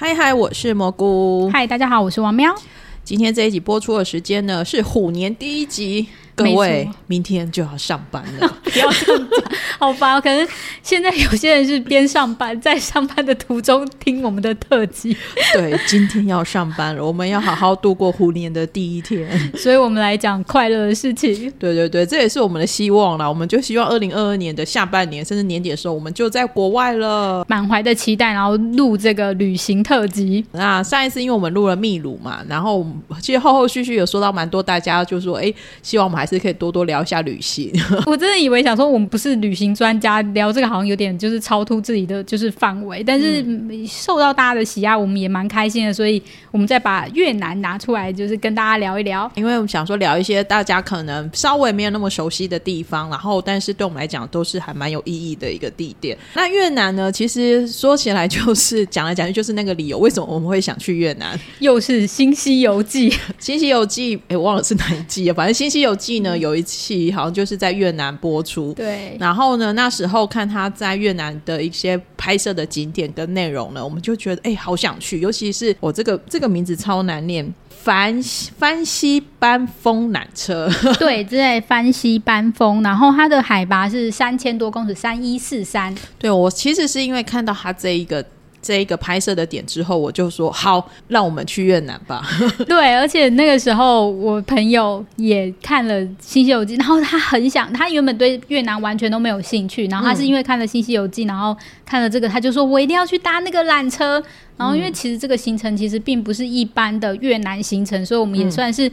嗨嗨，我是蘑菇。嗨，大家好，我是王喵。今天这一集播出的时间呢，是虎年第一集。各位，明天就要上班了，不要这样讲，好吧？可能现在有些人是边上班，在上班的途中听我们的特辑。对，今天要上班了，我们要好好度过虎年的第一天，所以我们来讲快乐的事情。对对对，这也是我们的希望啦。我们就希望二零二二年的下半年，甚至年底的时候，我们就在国外了，满怀的期待，然后录这个旅行特辑。那上一次因为我们录了秘鲁嘛，然后其实后后续续有说到蛮多，大家就说，哎，希望我们还是可以多多聊一下旅行。我真的以为想说我们不是旅行专家，聊这个好像有点就是超脱自己的就是范围。但是受到大家的喜爱，我们也蛮开心的。所以我们再把越南拿出来，就是跟大家聊一聊。因为我们想说聊一些大家可能稍微没有那么熟悉的地方，然后但是对我们来讲都是还蛮有意义的一个地点。那越南呢，其实说起来就是 讲来讲去就是那个理由，为什么我们会想去越南？又是《新西游记》。《新西游记》哎，忘了是哪一季啊？反正《新西游记》呢有。一期好像就是在越南播出，对。然后呢，那时候看他在越南的一些拍摄的景点跟内容呢，我们就觉得哎，好想去。尤其是我这个这个名字超难念，番番西班风缆车，对，在番西班风。然后它的海拔是三千多公尺，三一四三。对，我其实是因为看到他这一个。这一个拍摄的点之后，我就说好，让我们去越南吧。对，而且那个时候我朋友也看了《新西游记》，然后他很想，他原本对越南完全都没有兴趣，然后他是因为看了《新西游记》，然后看了这个，他就说我一定要去搭那个缆车。然后因为其实这个行程其实并不是一般的越南行程，所以我们也算是。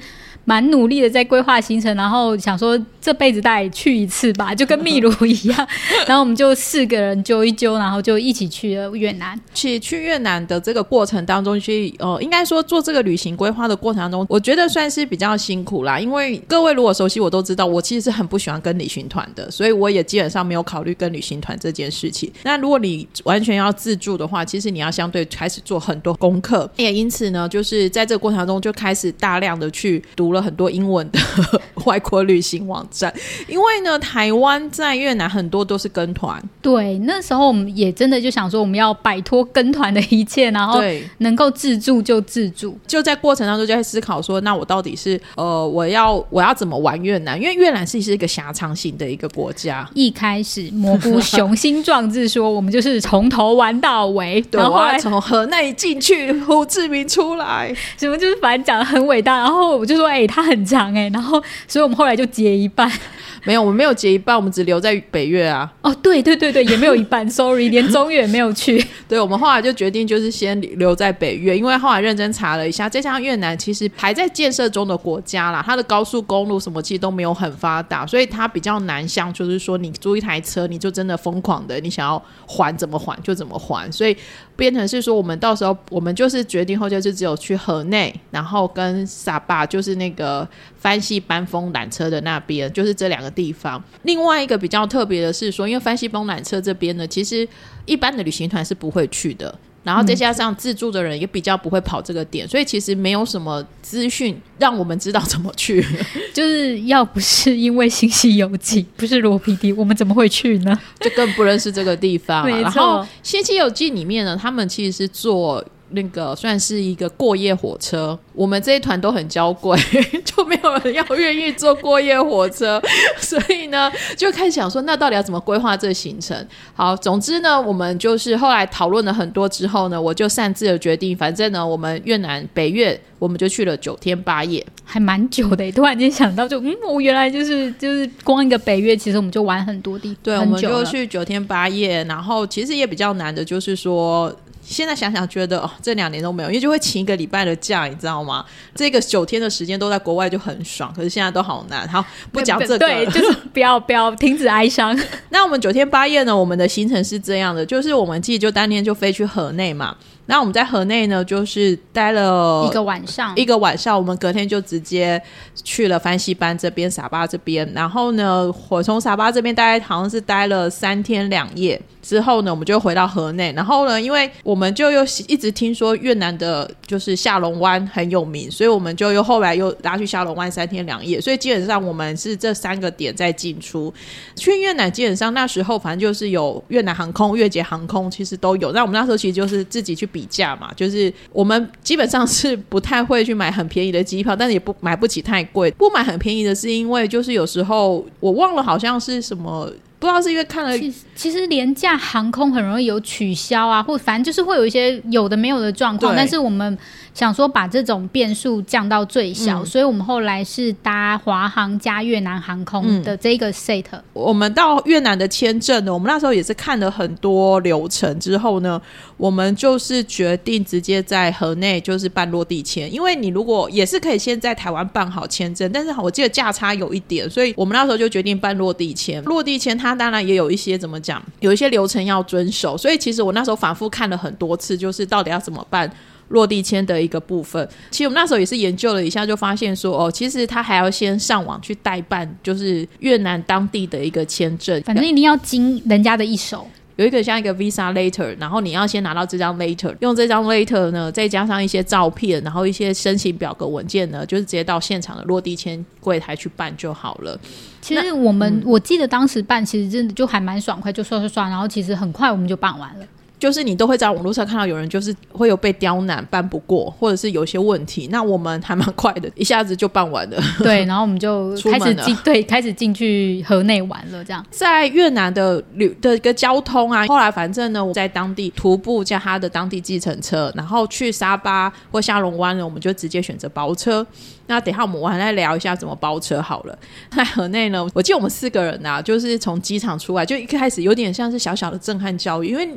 蛮努力的在规划行程，然后想说这辈子带去一次吧，就跟秘鲁一样。然后我们就四个人揪一揪，然后就一起去了越南。去去越南的这个过程当中，去呃，应该说做这个旅行规划的过程当中，我觉得算是比较辛苦啦。因为各位如果熟悉我都知道，我其实是很不喜欢跟旅行团的，所以我也基本上没有考虑跟旅行团这件事情。那如果你完全要自助的话，其实你要相对开始做很多功课，也因此呢，就是在这个过程当中就开始大量的去读。了很多英文的 外国旅行网站，因为呢，台湾在越南很多都是跟团。对，那时候我们也真的就想说，我们要摆脱跟团的一切，然后能够自助就自助。就在过程当中就在思考说，那我到底是呃，我要我要怎么玩越南？因为越南是是一个狭长型的一个国家。一开始蘑菇 雄心壮志说，我们就是从头玩到尾，对，然后后来从河内进去，胡志明出来，什么就是反正讲的很伟大。然后我就说，哎、欸。它很长哎、欸，然后，所以我们后来就结一半。没有，我们没有结一半，我们只留在北越啊。哦，对对对对，也没有一半，sorry，连中越也没有去。对，我们后来就决定就是先留在北越，因为后来认真查了一下，再加上越南其实还在建设中的国家啦，它的高速公路什么其实都没有很发达，所以它比较难像就是说你租一台车，你就真的疯狂的，你想要还怎么还就怎么还，所以变成是说我们到时候我们就是决定后就是只有去河内，然后跟沙巴，就是那个番西班风缆车的那边，就是这两个。地方，另外一个比较特别的是说，因为番西风缆车这边呢，其实一般的旅行团是不会去的，然后再加上自助的人也比较不会跑这个点，所以其实没有什么资讯让我们知道怎么去。就是要不是因为《新西游记》，不是罗 PD，我们怎么会去呢？就更不认识这个地方。然后《新西游记》里面呢，他们其实是做。那个算是一个过夜火车，我们这一团都很娇贵，就没有人要愿意坐过夜火车，所以呢，就开始想说，那到底要怎么规划这个行程？好，总之呢，我们就是后来讨论了很多之后呢，我就擅自的决定，反正呢，我们越南北越，我们就去了九天八夜，还蛮久的。突然间想到就，就嗯，我原来就是就是光一个北越，其实我们就玩很多地方，对，我们就去九天八夜，然后其实也比较难的，就是说。现在想想觉得哦，这两年都没有，因为就会请一个礼拜的假，你知道吗？这个九天的时间都在国外就很爽，可是现在都好难。好，不讲这个，对，就是不要不要停止哀伤。那我们九天八夜呢？我们的行程是这样的，就是我们自己就当天就飞去河内嘛。那我们在河内呢，就是待了一个晚上，一个晚上，我们隔天就直接去了番西班这边、沙巴这边。然后呢，我从沙巴这边大概好像是待了三天两夜。之后呢，我们就回到河内。然后呢，因为我们就又一直听说越南的就是下龙湾很有名，所以我们就又后来又拉去下龙湾三天两夜。所以基本上我们是这三个点在进出。去越南基本上那时候反正就是有越南航空、越捷航空，其实都有。那我们那时候其实就是自己去比价嘛，就是我们基本上是不太会去买很便宜的机票，但是也不买不起太贵。不买很便宜的是因为就是有时候我忘了好像是什么。不知道是因为看了，其实廉价航空很容易有取消啊，或反正就是会有一些有的没有的状况，但是我们。想说把这种变数降到最小，嗯、所以我们后来是搭华航加越南航空的这个 set。嗯、我们到越南的签证呢，我们那时候也是看了很多流程之后呢，我们就是决定直接在河内就是办落地签，因为你如果也是可以先在台湾办好签证，但是我记得价差有一点，所以我们那时候就决定办落地签。落地签它当然也有一些怎么讲，有一些流程要遵守，所以其实我那时候反复看了很多次，就是到底要怎么办。落地签的一个部分，其实我们那时候也是研究了一下，就发现说，哦，其实他还要先上网去代办，就是越南当地的一个签证，反正一定要经人家的一手，有一个像一个 visa letter，然后你要先拿到这张 letter，用这张 letter 呢，再加上一些照片，然后一些申请表格文件呢，就是直接到现场的落地签柜台去办就好了。其实我们、嗯、我记得当时办，其实真的就还蛮爽快，就刷刷刷，然后其实很快我们就办完了。就是你都会在网络上看到有人就是会有被刁难办不过，或者是有些问题。那我们还蛮快的，一下子就办完了。对，然后我们就 开始进对，开始进去河内玩了。这样在越南的旅的一个交通啊，后来反正呢，我在当地徒步加他的当地计程车，然后去沙巴或下龙湾呢，我们就直接选择包车。那等一下我们晚上来聊一下怎么包车好了。在河内呢，我记得我们四个人啊，就是从机场出来就一开始有点像是小小的震撼教育，因为。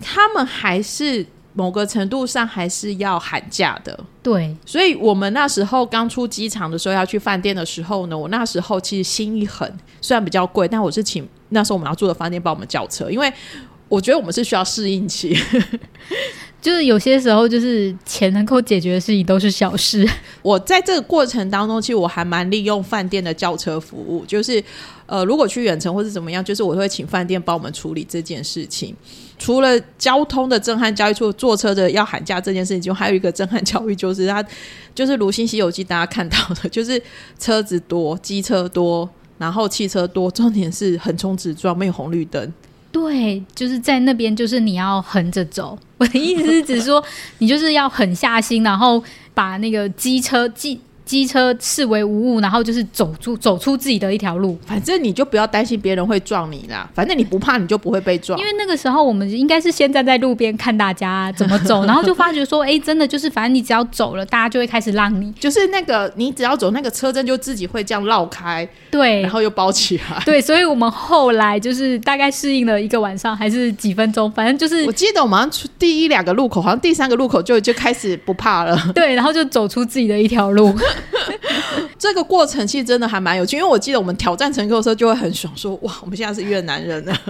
他们还是某个程度上还是要喊价的，对。所以我们那时候刚出机场的时候要去饭店的时候呢，我那时候其实心一狠，虽然比较贵，但我是请那时候我们要住的饭店帮我们叫车，因为我觉得我们是需要适应期。就是有些时候，就是钱能够解决的事情都是小事。我在这个过程当中，其实我还蛮利用饭店的叫车服务，就是呃，如果去远程或是怎么样，就是我会请饭店帮我们处理这件事情。除了交通的震撼教育，除了坐车的要喊价这件事情，就还有一个震撼教育，就是它就是如新西游记大家看到的，就是车子多，机车多，然后汽车多，重点是横冲直撞，没有红绿灯。对，就是在那边，就是你要横着走。我的意思是，只说你就是要狠下心，然后把那个机车机。机车视为无物，然后就是走出走出自己的一条路。反正你就不要担心别人会撞你啦。反正你不怕，你就不会被撞。因为那个时候我们应该是先站在路边看大家怎么走，然后就发觉说，哎、欸，真的就是，反正你只要走了，大家就会开始让你。就是那个你只要走，那个车阵就自己会这样绕开，对，然后又包起来。对，所以我们后来就是大概适应了一个晚上，还是几分钟，反正就是。我记得我们好像出第一两个路口，好像第三个路口就就开始不怕了。对，然后就走出自己的一条路。这个过程其实真的还蛮有趣，因为我记得我们挑战成功的时候就会很爽，说哇，我们现在是越南人了。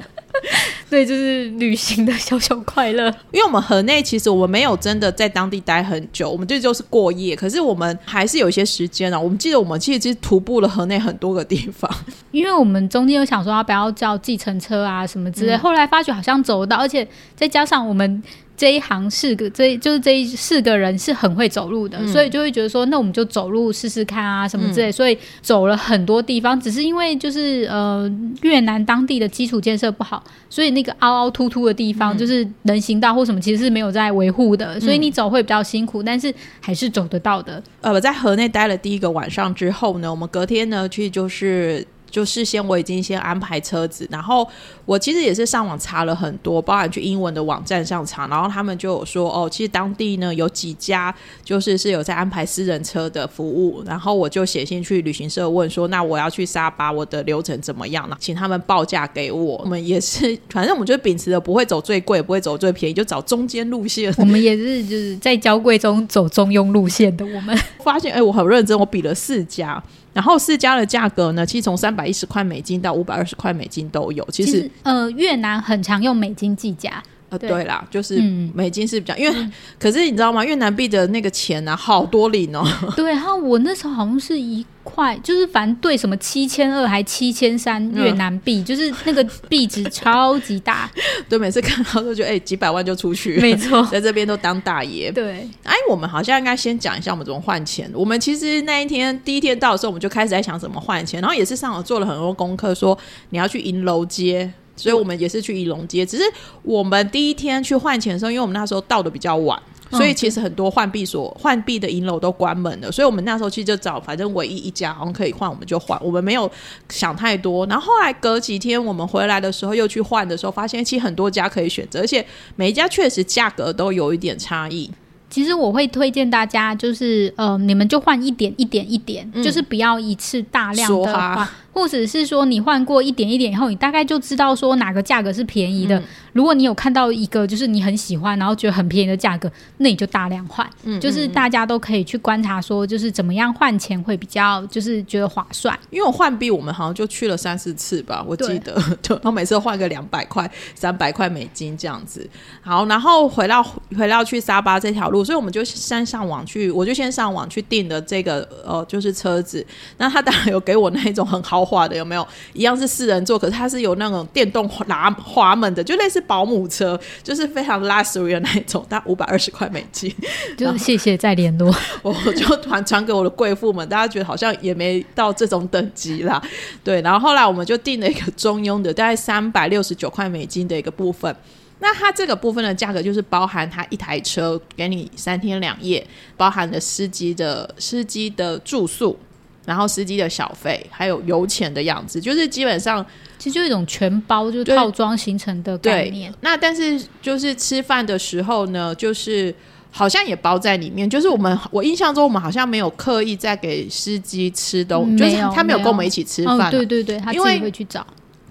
对，就是旅行的小小快乐。因为我们河内其实我们没有真的在当地待很久，我们这就是过夜，可是我们还是有一些时间啊。我们记得我们其实其实徒步了河内很多个地方，因为我们中间有想说要不要叫计程车啊什么之类，嗯、后来发觉好像走得到，而且再加上我们。这一行四个，这就是这一四个人是很会走路的，嗯、所以就会觉得说，那我们就走路试试看啊，什么之类。嗯、所以走了很多地方，只是因为就是呃越南当地的基础建设不好，所以那个凹凹凸凸的地方，就是人行道或什么，其实是没有在维护的，嗯、所以你走会比较辛苦，但是还是走得到的。呃，我在河内待了第一个晚上之后呢，我们隔天呢去就是。就事先我已经先安排车子，然后我其实也是上网查了很多，包含去英文的网站上查，然后他们就有说哦，其实当地呢有几家就是是有在安排私人车的服务，然后我就写信去旅行社问说，那我要去沙巴，我的流程怎么样呢？请他们报价给我。我们也是，反正我们就秉持的不会走最贵，不会走最便宜，就找中间路线。我们也是就是在交贵中走中庸路线的。我们发现哎，我很认真，我比了四家。然后四家的价格呢，其实从三百一十块美金到五百二十块美金都有。其实，其实呃，越南很常用美金计价。呃，对啦，就是美金是比较，嗯、因 为可是你知道吗？越南币的那个钱啊，好多零哦。对，然后我那时候好像是一块，就是反正兑什么七千二还七千三越南币，嗯、就是那个币值超级大。对，每次看到都觉得哎，几百万就出去，没错，在这边都当大爷。对，哎，我们好像应该先讲一下我们怎么换钱。我们其实那一天第一天到的时候，我们就开始在想怎么换钱，然后也是上网做了很多功课，说你要去银楼街。所以我们也是去宜隆街。只是我们第一天去换钱的时候，因为我们那时候到的比较晚。所以其实很多换币所、换币的银楼都关门了，所以我们那时候其实就找，反正唯一一家好像可以换，我们就换。我们没有想太多。然后后来隔几天我们回来的时候又去换的时候，发现其实很多家可以选择，而且每一家确实价格都有一点差异。其实我会推荐大家，就是呃，你们就换一点一点一点，嗯、就是不要一次大量的换。或者是说你换过一点一点以后，你大概就知道说哪个价格是便宜的。嗯、如果你有看到一个就是你很喜欢，然后觉得很便宜的价格，那你就大量换。嗯，就是大家都可以去观察说，就是怎么样换钱会比较就是觉得划算。因为我换币，我们好像就去了三四次吧，我记得。对，然后每次换个两百块、三百块美金这样子。好，然后回到回到去沙巴这条路，所以我们就先上网去，我就先上网去订的这个呃，就是车子。那他当然有给我那一种很豪。华的有没有一样是四人座？可是它是有那种电动拉滑门的，就类似保姆车，就是非常 luxury 的那一种，大概五百二十块美金。就谢谢再联络，我就传传给我的贵妇们，大家觉得好像也没到这种等级啦。对，然后后来我们就订了一个中庸的，大概三百六十九块美金的一个部分。那它这个部分的价格就是包含它一台车给你三天两夜，包含了司机的司机的住宿。然后司机的小费，还有油钱的样子，就是基本上其实就一种全包，就是套装形成的概念。那但是就是吃饭的时候呢，就是好像也包在里面。就是我们我印象中，我们好像没有刻意在给司机吃东西，就是他没有跟我们一起吃饭。哦，对对对，他自己会去找。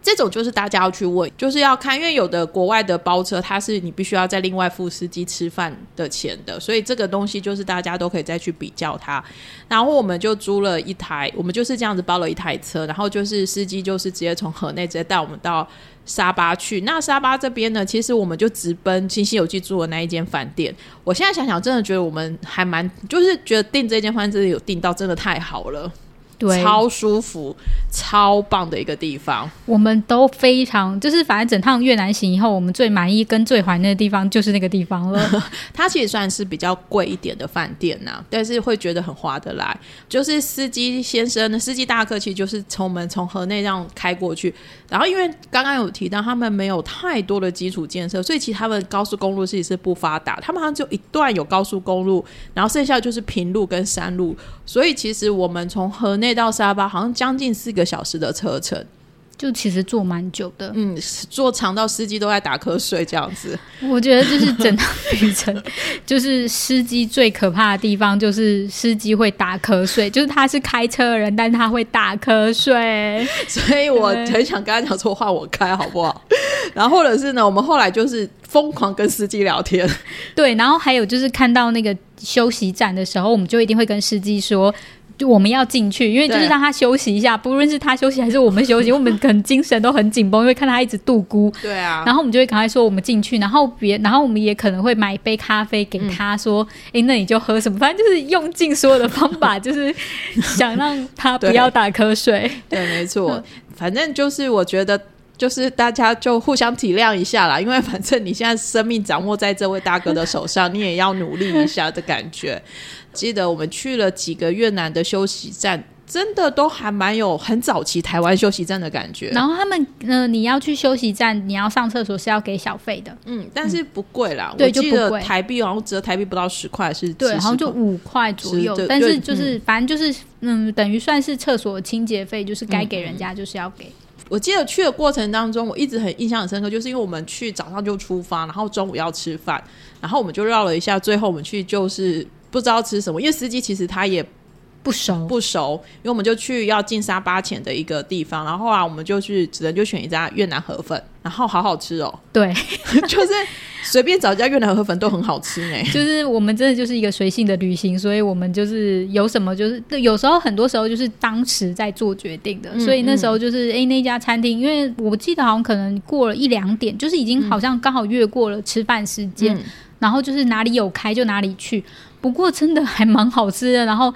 这种就是大家要去问，就是要看，因为有的国外的包车，它是你必须要再另外付司机吃饭的钱的，所以这个东西就是大家都可以再去比较它。然后我们就租了一台，我们就是这样子包了一台车，然后就是司机就是直接从河内直接带我们到沙巴去。那沙巴这边呢，其实我们就直奔新西游记住的那一间饭店。我现在想想，真的觉得我们还蛮，就是觉得订这间饭店有订到，真的太好了。对，超舒服、超棒的一个地方，我们都非常就是，反正整趟越南行以后，我们最满意跟最怀念的地方就是那个地方了。它其实算是比较贵一点的饭店呐、啊，但是会觉得很划得来。就是司机先生、司机大客，其实就是从我们从河内这样开过去，然后因为刚刚有提到他们没有太多的基础建设，所以其实他们高速公路其实是不发达，他们好像就一段有高速公路，然后剩下就是平路跟山路，所以其实我们从河内。内到沙巴好像将近四个小时的车程，就其实坐蛮久的，嗯，坐长到司机都在打瞌睡这样子。我觉得就是整趟旅程，就是司机最可怕的地方就是司机会打瞌睡，就是他是开车的人，但他会打瞌睡，所以我很想跟他讲说，换我开好不好？然后或者是呢，我们后来就是疯狂跟司机聊天，对，然后还有就是看到那个休息站的时候，我们就一定会跟司机说。就我们要进去，因为就是让他休息一下，不论是他休息还是我们休息，我们可能精神都很紧绷，因为看他一直度孤。对啊，然后我们就会赶快说我们进去，然后别，然后我们也可能会买一杯咖啡给他说，哎、嗯，那你就喝什么？反正就是用尽所有的方法，就是想让他不要打瞌睡。对，对，没错，反正就是我觉得，就是大家就互相体谅一下啦，因为反正你现在生命掌握在这位大哥的手上，你也要努力一下的感觉。记得我们去了几个越南的休息站，真的都还蛮有很早期台湾休息站的感觉。然后他们，呃，你要去休息站，你要上厕所是要给小费的，嗯，但是不贵啦。嗯、对，我记得台币好像折台币不到十块，是对，好像就五块左右。但是就是、嗯、反正就是，嗯，等于算是厕所清洁费，就是该给人家就是要给。我记得去的过程当中，我一直很印象很深刻，就是因为我们去早上就出发，然后中午要吃饭，然后我们就绕了一下，最后我们去就是。不知道吃什么，因为司机其实他也不熟不熟，因为我们就去要进沙巴前的一个地方，然后后来我们就去只能就选一家越南河粉，然后好好吃哦。对，就是随便找一家越南河粉都很好吃呢。就是我们真的就是一个随性的旅行，所以我们就是有什么就是有时候很多时候就是当时在做决定的，嗯、所以那时候就是哎、嗯欸、那家餐厅，因为我记得好像可能过了一两点，就是已经好像刚好越过了吃饭时间。嗯然后就是哪里有开就哪里去，不过真的还蛮好吃的。然后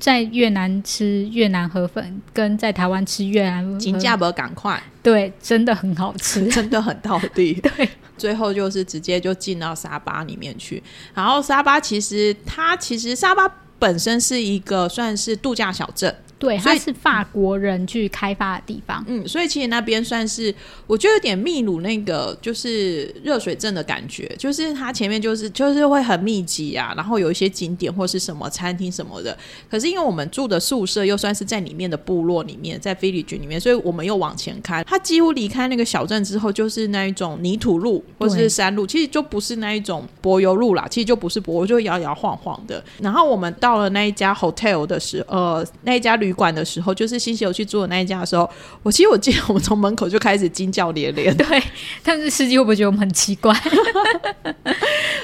在越南吃越南河粉，跟在台湾吃越南金价不赶快，对，真的很好吃，真的很到地。对，最后就是直接就进到沙巴里面去。然后沙巴其实它其实沙巴本身是一个算是度假小镇，对，它是法国人去开发的地方。嗯，所以其实那边算是我觉得有点秘鲁那个就是热水镇的感觉，就是它前面就是就是会很密集啊，然后有一些景点或是什么餐厅什么的。可是因为我们住的宿舍又算是在里面的部落里面，在 village 里面，所以我们又往前开，它几乎离开那个小镇之后，就是那一种泥土路或是山路，其实就不是那一种柏油路啦，其实就不是柏油，就摇摇晃晃的。然后我们到了那一家 hotel 的时候，呃，那一家旅馆的时候，就是新西游去住的那一家的时候，我其实我记得我们从门口就开始惊叫连连。对，但是司机会不会觉得我们很奇怪？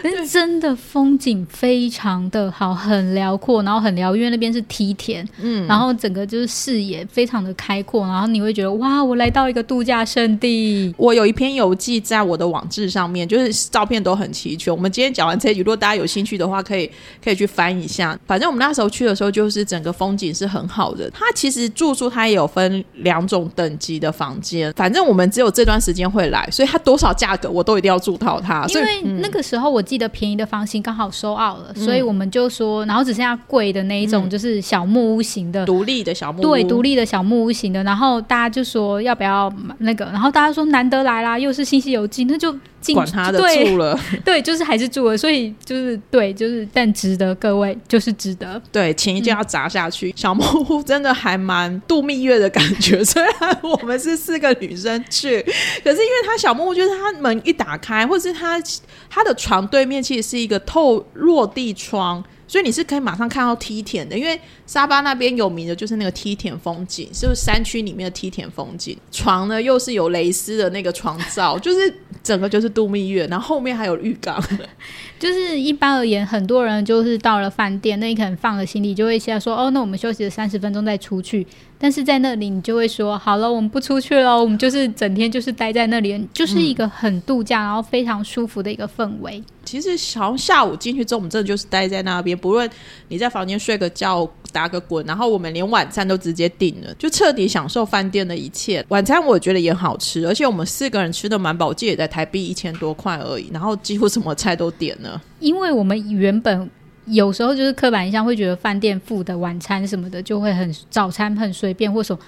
但 是真的风景非常的好，很辽阔，然后很辽，因为那边是梯田，嗯，然后整个就是视野非常的开阔，然后你会觉得哇，我来到一个度假胜地。我有一篇游记在我的网志上面，就是照片都很齐全。我们今天讲完这一集，如果大家有兴趣的话，可以可以去翻一下。反正我们那时候去的时候，就是整个风景是很好的。它其实住宿他也有分两种等级的房间，反正我们只有这段时间会来，所以他多少价格我都一定要住到它。因为那个时候我记得便宜的房型刚好收 out 了，嗯，所以我们就说，然后只剩下贵的那一种，就是小木屋型的，独、嗯、立的小木屋，对，独立的小木屋型的。然后大家就说要不要那个，然后大家说难得来啦，又是新西游记，那就。管他的住了，对，就是还是住了，所以就是对，就是但值得，各位就是值得，对，钱一定要砸下去。嗯、小木屋真的还蛮度蜜月的感觉，虽然我们是四个女生去，可是因为他小木屋就是他门一打开，或是他他的床对面其实是一个透落地窗。所以你是可以马上看到梯田的，因为沙巴那边有名的就是那个梯田风景，就是山区里面的梯田风景。床呢又是有蕾丝的那个床罩，就是整个就是度蜜月，然后后面还有浴缸。就是一般而言，很多人就是到了饭店，那你可能放了行李，就会先说哦，那我们休息了三十分钟再出去。但是在那里，你就会说好了，我们不出去了，我们就是整天就是待在那里，就是一个很度假，然后非常舒服的一个氛围。其实好像下午进去之后，我们真的就是待在那边，不论你在房间睡个觉、打个滚，然后我们连晚餐都直接订了，就彻底享受饭店的一切。晚餐我觉得也好吃，而且我们四个人吃的蛮饱，我记得也在台币一千多块而已，然后几乎什么菜都点了。因为我们原本。有时候就是刻板印象，会觉得饭店付的晚餐什么的就会很早餐很随便，或者说。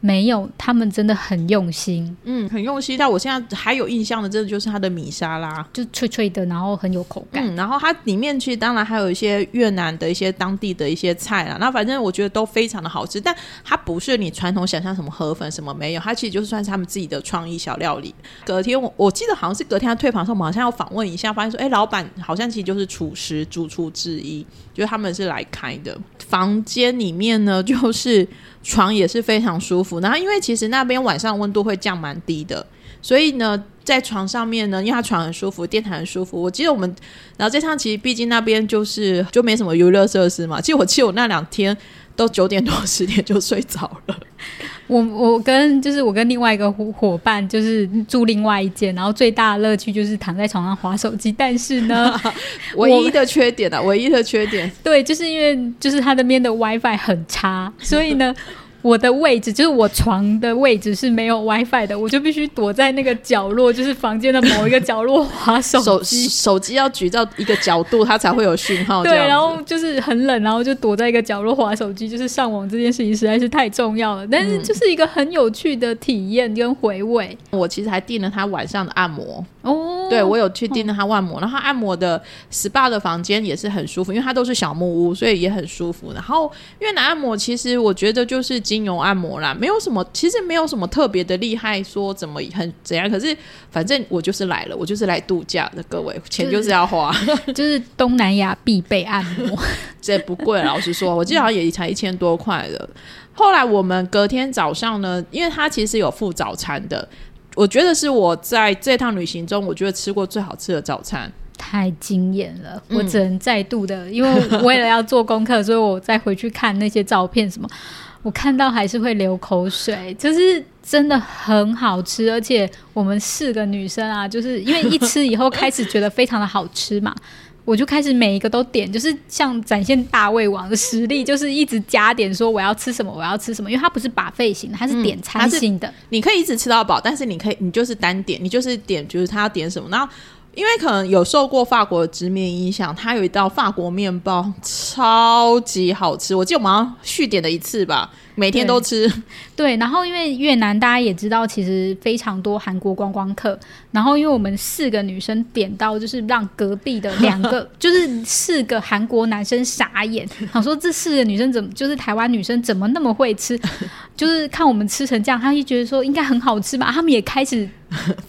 没有，他们真的很用心，嗯，很用心。但我现在还有印象的，真的就是它的米沙拉，就脆脆的，然后很有口感。嗯，然后它里面其实当然还有一些越南的一些当地的一些菜啦。那反正我觉得都非常的好吃，但它不是你传统想象什么河粉什么没有，它其实就是算是他们自己的创意小料理。隔天我我记得好像是隔天他退房的时候，我们好像要访问一下，发现说，哎，老板好像其实就是厨师主厨之一，就是他们是来开的。房间里面呢，就是。床也是非常舒服，然后因为其实那边晚上温度会降蛮低的，所以呢，在床上面呢，因为它床很舒服，电台很舒服。我记得我们，然后这趟其实毕竟那边就是就没什么娱乐设施嘛，其实我记得我那两天都九点多十点就睡着了。我我跟就是我跟另外一个伙伴就是住另外一间，然后最大的乐趣就是躺在床上划手机。但是呢，唯一的缺点啊，唯一的缺点，对，就是因为就是他那边的 WiFi 很差，所以呢。我的位置就是我床的位置是没有 WiFi 的，我就必须躲在那个角落，就是房间的某一个角落划手机。手机要举到一个角度，它才会有讯号。对，然后就是很冷，然后就躲在一个角落划手机，就是上网这件事情实在是太重要了。但是就是一个很有趣的体验跟回味。我其实还订了他晚上的按摩哦，对我有去订了他按摩，然后他按摩的 SPA 的房间也是很舒服，因为它都是小木屋，所以也很舒服。然后越南按摩其实我觉得就是。精油按摩啦，没有什么，其实没有什么特别的厉害，说怎么很怎样。可是反正我就是来了，我就是来度假的，各位，钱就是要花，就是、就是、东南亚必备按摩，这不贵。老实说，我记得好像也才一千多块的。后来我们隔天早上呢，因为他其实有附早餐的，我觉得是我在这趟旅行中，我觉得吃过最好吃的早餐。太惊艳了，我只能再度的，嗯、因为为了要做功课，所以我再回去看那些照片什么。我看到还是会流口水，就是真的很好吃，而且我们四个女生啊，就是因为一吃以后开始觉得非常的好吃嘛，我就开始每一个都点，就是像展现大胃王的实力，就是一直加点说我要吃什么，我要吃什么，因为它不是 buffet 型的，它是点餐型的，你可以一直吃到饱，但是你可以你就是单点，你就是点就是他要点什么，然后。因为可能有受过法国的殖民影响，它有一道法国面包超级好吃，我记得我们好像续点了一次吧。每天都吃对，对，然后因为越南大家也知道，其实非常多韩国观光客。然后因为我们四个女生点到，就是让隔壁的两个，就是四个韩国男生傻眼，想说这四个女生怎么，就是台湾女生怎么那么会吃？就是看我们吃成这样，他就觉得说应该很好吃吧？他们也开始。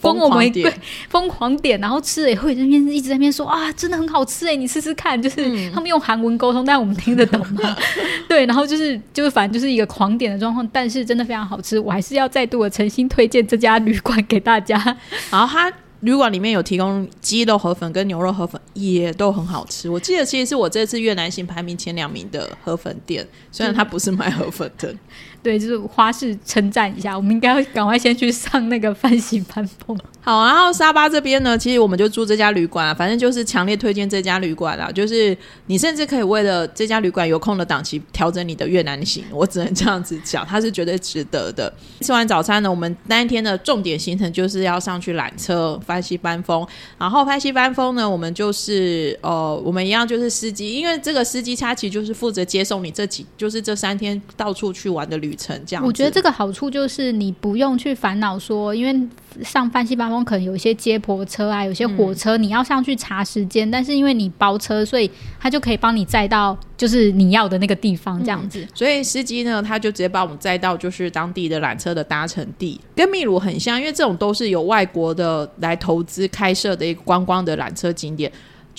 疯我们对疯狂点，然后吃了也会在那边一直在那边说啊，真的很好吃哎，你试试看。就是他们用韩文沟通，但我们听得懂吗？对，然后就是就是反正就是一个狂点的状况，但是真的非常好吃，我还是要再度的诚心推荐这家旅馆给大家。然后它旅馆里面有提供鸡肉河粉跟牛肉河粉，也都很好吃。我记得其实是我这次越南行排名前两名的河粉店，虽然它不是卖河粉的。对，就是花式称赞一下，我们应该要赶快先去上那个翻新翻风。好，然后沙巴这边呢，其实我们就住这家旅馆啊，反正就是强烈推荐这家旅馆啦。就是你甚至可以为了这家旅馆有空的档期调整你的越南行，我只能这样子讲，它是绝对值得的。吃完早餐呢，我们那一天的重点行程就是要上去缆车翻西班风，然后翻西班风呢，我们就是呃，我们一样就是司机，因为这个司机他其实就是负责接送你这几，就是这三天到处去玩的旅程这样。我觉得这个好处就是你不用去烦恼说，因为。上翻西班风可能有一些接驳车啊，有些火车你要上去查时间，嗯，但是因为你包车，所以他就可以帮你载到就是你要的那个地方这样子。嗯，所以司机呢，他就直接把我们载到就是当地的缆车的搭乘地，跟秘鲁很像，因为这种都是有外国的来投资开设的一个观光的缆车景点。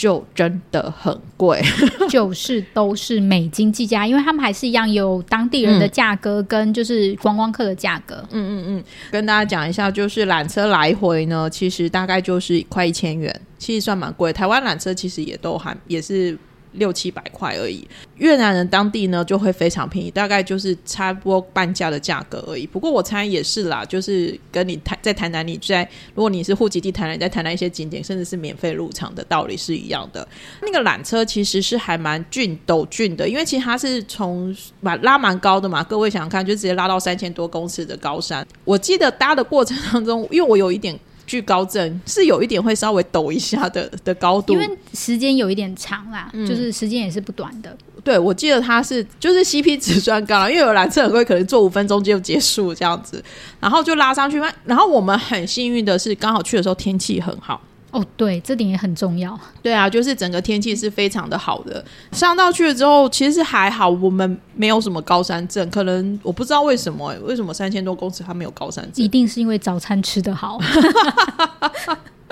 就真的很贵，就是都是美金计价，因为他们还是一样有当地人的价格跟就是观光客的价格。嗯嗯嗯，跟大家讲一下，就是缆车来回呢，其实大概就是快一千元，其实算蛮贵。台湾缆车其实也都还也是。六七百块而已，越南人当地呢就会非常便宜，大概就是差不多半价的价格而已。不过我猜也是啦，就是跟你台在台南，你在如果你是户籍地台南，你在台南一些景点，甚至是免费入场的道理是一样的。那个缆车其实是还蛮俊陡峻的，因为其实它是从蛮拉蛮高的嘛。各位想想看，就直接拉到三千多公尺的高山。我记得搭的过程当中，因为我有一点。惧高症是有一点会稍微抖一下的的高度，因为时间有一点长啦，嗯、就是时间也是不短的。对，我记得他是就是 CP 值算高，因为有缆车很贵，可能坐五分钟就结束这样子，然后就拉上去。然后我们很幸运的是，刚好去的时候天气很好。哦，对，这点也很重要。对啊，就是整个天气是非常的好的。上到去了之后，其实还好，我们没有什么高山症。可能我不知道为什么，为什么三千多公尺它没有高山症？一定是因为早餐吃得好。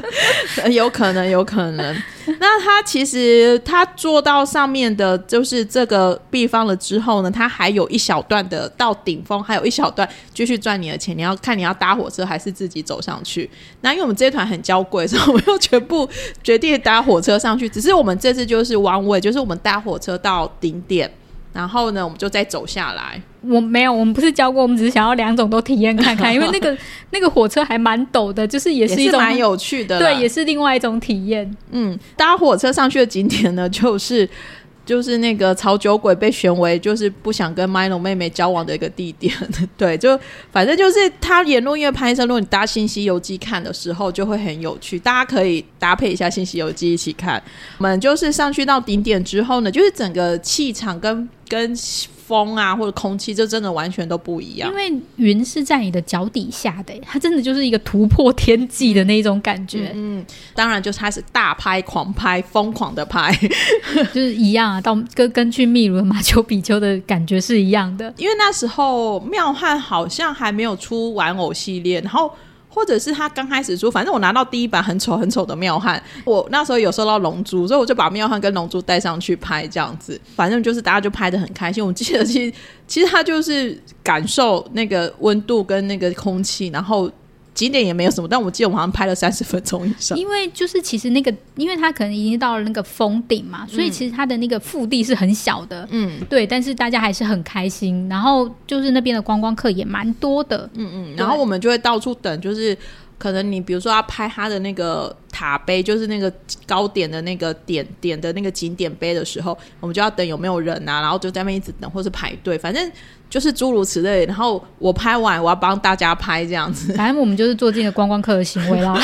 有可能，有可能。那他其实他坐到上面的，就是这个地方了之后呢，他还有一小段的到顶峰，还有一小段继续赚你的钱。你要看你要搭火车还是自己走上去。那因为我们这一团很娇贵，所以我们又全部决定搭火车上去。只是我们这次就是 one way，就是我们搭火车到顶点。然后呢，我们就再走下来。我没有，我们不是教过，我们只是想要两种都体验看看，因为那个那个火车还蛮陡的，就是也是一种蛮有趣的，对，也是另外一种体验。嗯，搭火车上去的景点呢，就是。就是那个草酒鬼被选为就是不想跟 Milo 妹妹交往的一个地点，对，就反正就是他沿路因为拍摄，如果你搭《新西游记》看的时候就会很有趣，大家可以搭配一下《新西游记》一起看。我们就是上去到顶点之后呢，就是整个气场跟跟。风啊，或者空气，就真的完全都不一样。因为云是在你的脚底下的，它真的就是一个突破天际的那种感觉。嗯，嗯，当然就是它是大拍、狂拍、疯狂的拍，就是一样啊。到跟跟去秘鲁的马丘比丘的感觉是一样的。因为那时候妙汉好像还没有出玩偶系列，然后。或者是他刚开始出，反正我拿到第一版很丑很丑的妙汉，我那时候有收到龙珠，所以我就把妙汉跟龙珠带上去拍这样子，反正就是大家就拍的很开心。我记得其实其实他就是感受那个温度跟那个空气，然后。景点也没有什么，但我记得我好像拍了三十分钟以上。因为就是其实那个，因为它可能已经到了那个峰顶嘛，所以其实它的那个腹地是很小的。嗯，对，但是大家还是很开心。然后就是那边的观光客也蛮多的。嗯嗯，然后我们就会到处等，就是可能你比如说要拍它的那个塔碑，就是那个高点的那个点点的那个景点碑的时候，我们就要等有没有人啊，然后就在那边一直等，或是排队，反正。就是诸如此类，然后我拍完，我要帮大家拍这样子。反正我们就是做这个观光客的行为啦。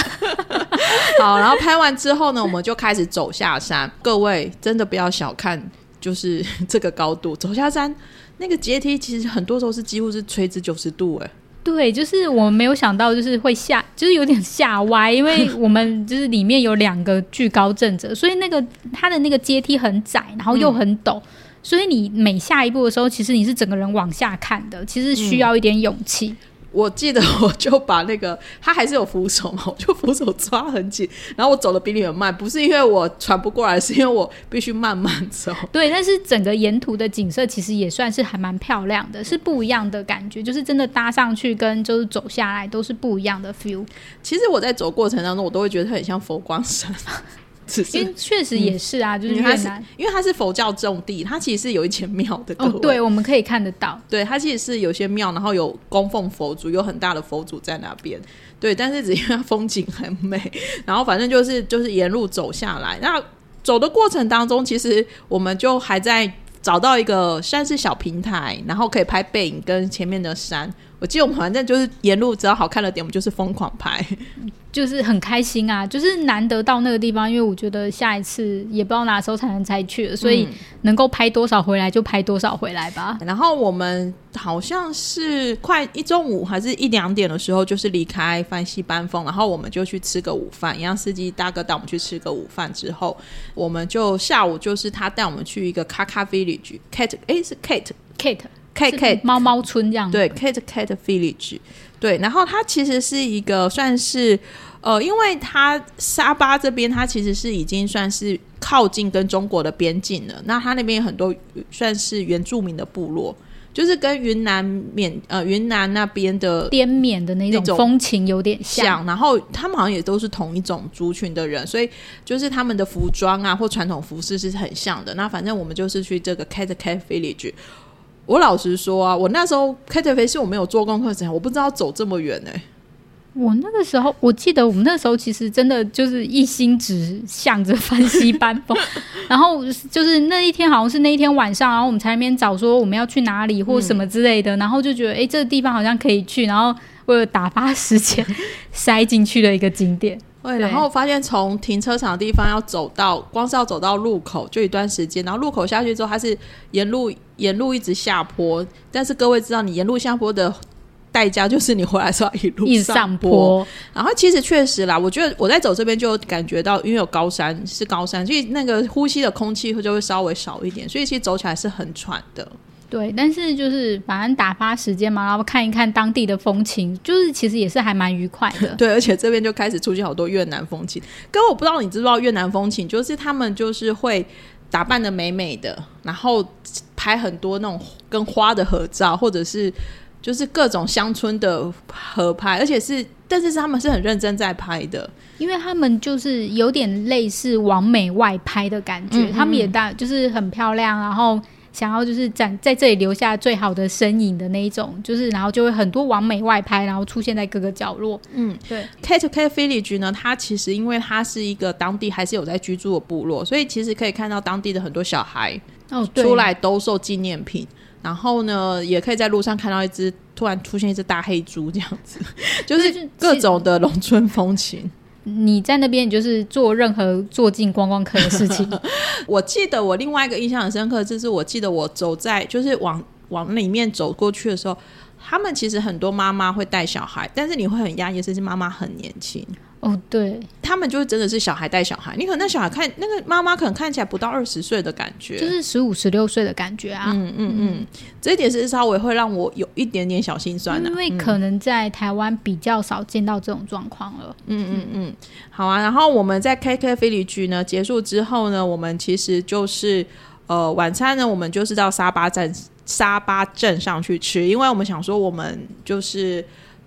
好，然后拍完之后呢，我们就开始走下山。各位真的不要小看，就是这个高度走下山，那个阶梯其实很多时候是几乎是垂直九十度哎。对，就是我们没有想到，就是会下，就是有点吓歪，因为 我们就是里面有两个惧高症者，所以那个它的那个阶梯很窄，然后又很陡，嗯、所以你每下一步的时候，其实你是整个人往下看的，其实需要一点勇气。嗯我记得我就把那个 他还是有扶手嘛，我就扶手抓很紧，然后我走的比你们慢，不是因为我喘不过来，是因为我必须慢慢走。对，但是整个沿途的景色其实也算是还蛮漂亮的，是不一样的感觉，就是真的搭上去跟就是走下来都是不一样的 feel。其实我在走过程当中，我都会觉得它很像佛光山。因为确实也是啊，嗯、就是越南，因为它是佛教重地，它其实是有一间庙的。哦，对，我们可以看得到。对，它其实是有些庙，然后有供奉佛祖，有很大的佛祖在那边。对，但是只因为它风景很美，然后反正就是就是沿路走下来。那走的过程当中，其实我们就还在找到一个算是小平台，然后可以拍背影跟前面的山。我记得我们反正就是沿路只要好看的点，我们就是疯狂拍。就是很开心啊，就是难得到那个地方，因为我觉得下一次也不知道哪时候才能再去，所以能够拍多少回来就拍多少回来吧。然后我们好像是快一中午还是一两点的时候，就是离开翻西班峰，然后我们就去吃个午饭，一样司机大哥带我们去吃个午饭之后，我们就下午就是他带我们去一个卡卡 village，cat 哎是 cat cat cat 猫猫村这样，对 cat cat village，对，然后它其实是一个算是。呃，因为它沙巴这边，它其实是已经算是靠近跟中国的边境了。那它那边有很多算是原住民的部落，就是跟云南缅呃云南那边的滇缅的那种风情有点像，然后他们好像也都是同一种族群的人，所以就是他们的服装啊或传统服饰是很像的。那反正我们就是去这个 Cat Cat Village。我老实说啊，我那时候 Cat Cat 是我没有做功课之前，我不知道走这么远呢、欸。我那个时候，我记得我们那时候其实真的就是一心只想着翻西班 峰，然后就是那一天好像是那一天晚上，然后我们才那边找说我们要去哪里或什么之类的，嗯、然后就觉得哎、欸，这个地方好像可以去，然后为了打发时间 塞进去的一个景点。对，然后发现从停车场的地方要走到，光是要走到路口就一段时间，然后路口下去之后，它是沿路沿路一直下坡，但是各位知道，你沿路下坡的。代价就是你回来时候一路上坡，然后其实确实啦，我觉得我在走这边就感觉到，因为有高山是高山，所以那个呼吸的空气就会稍微少一点，所以其实走起来是很喘的。对，但是就是反正打发时间嘛，然后看一看当地的风情，就是其实也是还蛮愉快的。对，而且这边就开始出现好多越南风情。哥，我不知道你知不知道越南风情，就是他们就是会打扮的美美的，然后拍很多那种跟花的合照，或者是。就是各种乡村的合拍，而且是，但是是他们是很认真在拍的，因为他们就是有点类似往美外拍的感觉，嗯嗯，他们也大就是很漂亮，然后想要就是展在这里留下最好的身影的那一种，就是然后就会很多完美外拍，然后出现在各个角落。嗯，对。Cat Cat Village 呢，它其实因为它是一个当地还是有在居住的部落，所以其实可以看到当地的很多小孩哦出来兜售纪念品。然后呢，也可以在路上看到一只突然出现一只大黑猪这样子，就是各种的农村风情。你在那边，你就是做任何做进观光客的事情。我记得我另外一个印象很深刻，就是我记得我走在就是往往里面走过去的时候，他们其实很多妈妈会带小孩，但是你会很压抑，甚至妈妈很年轻。哦，对，他们就是真的是小孩带小孩，你可能那小孩看那个妈妈可能看起来不到二十岁的感觉，就是十五十六岁的感觉啊。嗯嗯嗯，这一点是稍微会让我有一点点小心酸的，因为可能在台湾比较少见到这种状况了。嗯嗯嗯，好啊。然后我们在 KK 菲里居呢结束之后呢，我们其实就是呃晚餐呢，我们就是到沙巴站沙巴镇上去吃，因为我们想说我们就是。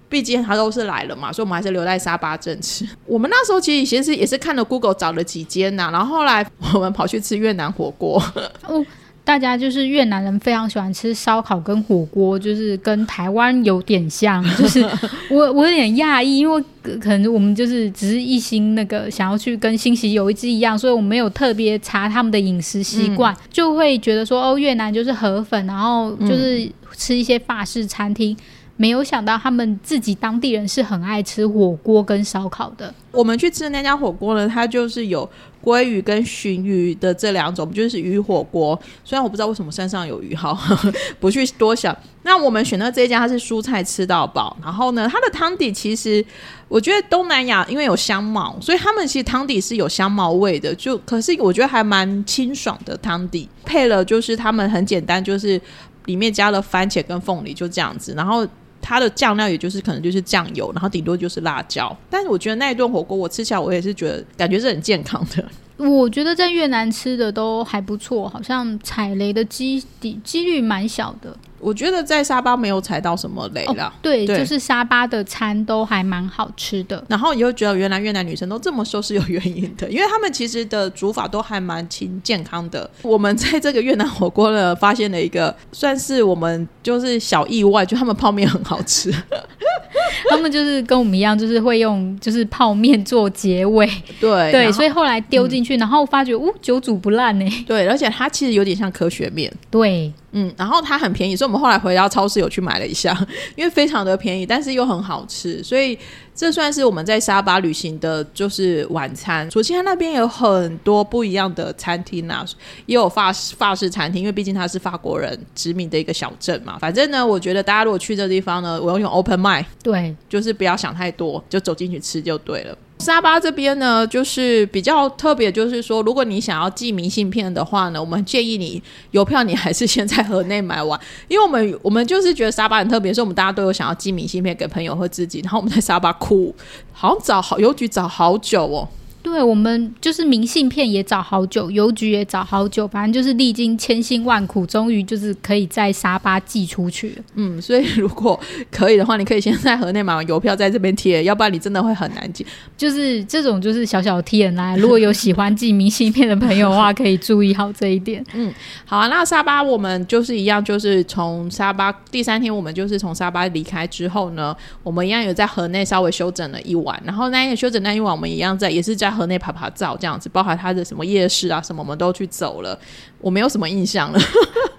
毕竟他都是来了嘛，所以我们还是留在沙巴镇吃。我们那时候其实其实也是看了 Google 找了几间呐、啊，然后后来我们跑去吃越南火锅。哦，大家就是越南人非常喜欢吃烧烤跟火锅，就是跟台湾有点像。就是我我有点讶异，因为可能我们就是只是一心那个想要去跟新西游一只一样，所以我们没有特别查他们的饮食习惯，嗯、就会觉得说哦，越南就是河粉，然后就是吃一些法式餐厅。没有想到他们自己当地人是很爱吃火锅跟烧烤的。我们去吃的那家火锅呢，它就是有鲑鱼跟鲟鱼的这两种，就是鱼火锅。虽然我不知道为什么山上有鱼，好，不去多想。那我们选择这一家，它是蔬菜吃到饱。然后呢，它的汤底其实我觉得东南亚因为有香茅，所以他们其实汤底是有香茅味的。就可是我觉得还蛮清爽的汤底，配了就是他们很简单，就是里面加了番茄跟凤梨，就这样子。然后。它的酱料也就是可能就是酱油，然后顶多就是辣椒。但是我觉得那一顿火锅我吃起来，我也是觉得感觉是很健康的。我觉得在越南吃的都还不错，好像踩雷的几几几率蛮小的。我觉得在沙巴没有踩到什么雷了。哦，对，对，就是沙巴的餐都还蛮好吃的。然后你又觉得原来越南女生都这么瘦是有原因的，因为他们其实的煮法都还蛮清健康的。我们在这个越南火锅呢，发现了一个算是我们就是小意外，就他们泡面很好吃。他们就是跟我们一样，就是会用就是泡面做结尾。对 对，所以后来丢进去，嗯，然后发觉哦，久煮不烂呢。对，而且它其实有点像科学面。对。嗯，然后它很便宜，所以我们后来回到超市有去买了一下，因为非常的便宜，但是又很好吃，所以这算是我们在沙巴旅行的，就是晚餐。楚清它那边有很多不一样的餐厅啊，也有法式法式餐厅，因为毕竟它是法国人殖民的一个小镇嘛。反正呢，我觉得大家如果去这地方呢，我要用 open mind，对，就是不要想太多，就走进去吃就对了。沙巴这边呢，就是比较特别，就是说，如果你想要寄明信片的话呢，我们建议你邮票你还是先在河内买完，因为我们我们就是觉得沙巴很特别，是我们大家都有想要寄明信片给朋友或自己，然后我们在沙巴哭，好像找好邮局找好久哦。对，我们就是明信片也找好久，邮局也找好久，反正就是历经千辛万苦，终于就是可以在沙巴寄出去。嗯，所以如果可以的话，你可以先在河内买完邮票，在这边贴，要不然你真的会很难寄。就是这种就是小小 TMI，如果有喜欢寄明信片的朋友的话，可以注意好这一点。嗯，好啊，那沙巴我们就是一样，就是从沙巴第三天，我们就是从沙巴离开之后呢，我们一样有在河内稍微休整了一晚，然后那一天休整那一晚，我们一样在也是在。河内拍拍照这样子，包含他的什么夜市啊什么，我们都去走了。我没有什么印象了，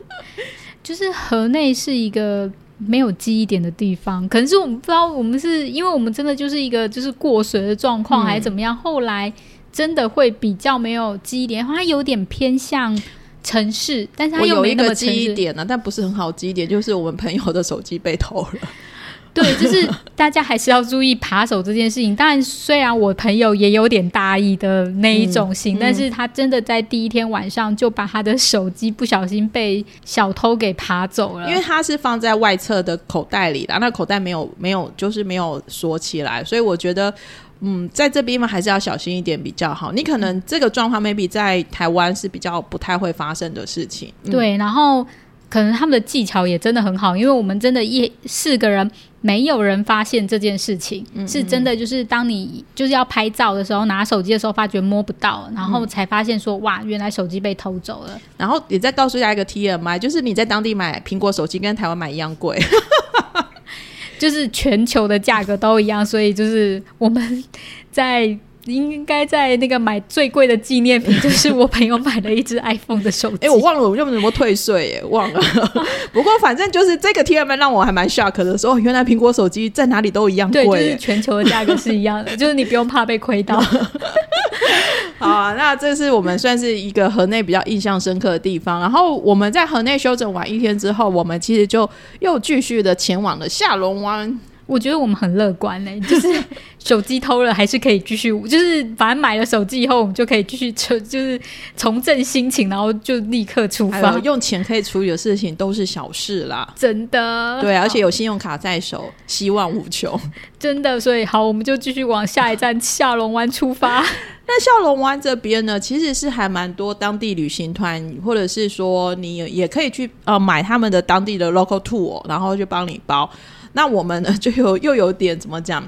就是河内是一个没有记忆点的地方，可能是我们不知道，我们是因为我们真的就是一个就是过水的状况，还是怎么样？后来真的会比较没有记忆点，它有点偏向城市，但是它又没那么记忆点呢，但不是很好记忆点，就是我们朋友的手机被偷了。对，就是大家还是要注意扒手这件事情。当然，虽然我朋友也有点大意的那一种型，嗯嗯、但是他真的在第一天晚上就把他的手机不小心被小偷给扒走了。因为他是放在外侧的口袋里的，那口袋没有没有就是没有锁起来，所以我觉得，嗯，在这边嘛还是要小心一点比较好。你可能这个状况 maybe 在台湾是比较不太会发生的事情。嗯、对，然后。可能他们的技巧也真的很好，因为我们真的一四个人没有人发现这件事情，嗯嗯，是真的。就是当你就是要拍照的时候，拿手机的时候，发觉摸不到，然后才发现说哇，原来手机被偷走了。然后也再告诉大家一个 TMI，就是你在当地买苹果手机跟台湾买一样贵，就是全球的价格都一样，所以就是我们在。应该在那个买最贵的纪念品，就是我朋友买了一只 iPhone 的手机。哎、欸，我忘了我用什么退税耶，忘了。不过反正就是这个 TMI 让我还蛮 shock 的，说原来苹果手机在哪里都一样贵，对，就是全球的价格是一样的，就是你不用怕被亏到。好啊，那这是我们算是一个河内比较印象深刻的地方。然后我们在河内休整完一天之后，我们其实就又继续的前往了下龙湾。我觉得我们很乐观嘞、欸，就是手机偷了还是可以继续，就是反正买了手机以后，我们就可以继续重，就是重振心情，然后就立刻出发。用钱可以处理的事情都是小事啦，真的。对，而且有信用卡在手，希望无穷。真的，所以好，我们就继续往下一站下龙湾出发。那下龙湾这边呢，其实是还蛮多当地旅行团，或者是说你也可以去呃买他们的当地的 local tour，然后就帮你包。那我们呢，就有又有点怎么讲，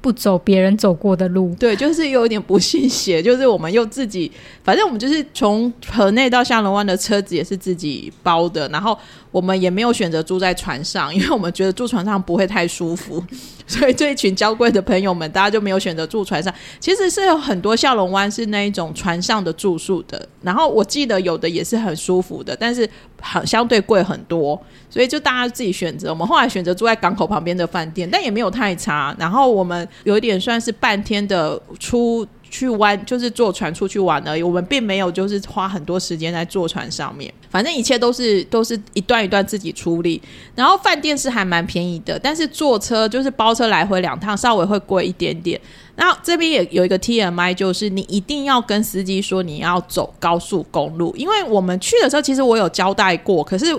不走别人走过的路。对，就是有点不信邪，就是我们又自己，反正我们就是从河内到下龙湾的车子也是自己包的，然后我们也没有选择住在船上，因为我们觉得住船上不会太舒服，所以这一群娇贵的朋友们，大家就没有选择住船上。其实是有很多下龙湾是那一种船上的住宿的，然后我记得有的也是很舒服的，但是很相对贵很多。所以就大家自己选择，我们后来选择住在港口旁边的饭店，但也没有太差。然后我们有一点算是半天的出去玩，就是坐船出去玩而已。我们并没有就是花很多时间在坐船上面，反正一切都是都是一段一段自己处理。然后饭店是还蛮便宜的，但是坐车就是包车来回两趟稍微会贵一点点。然后这边也有一个 TMI，就是你一定要跟司机说你要走高速公路，因为我们去的时候其实我有交代过，可是。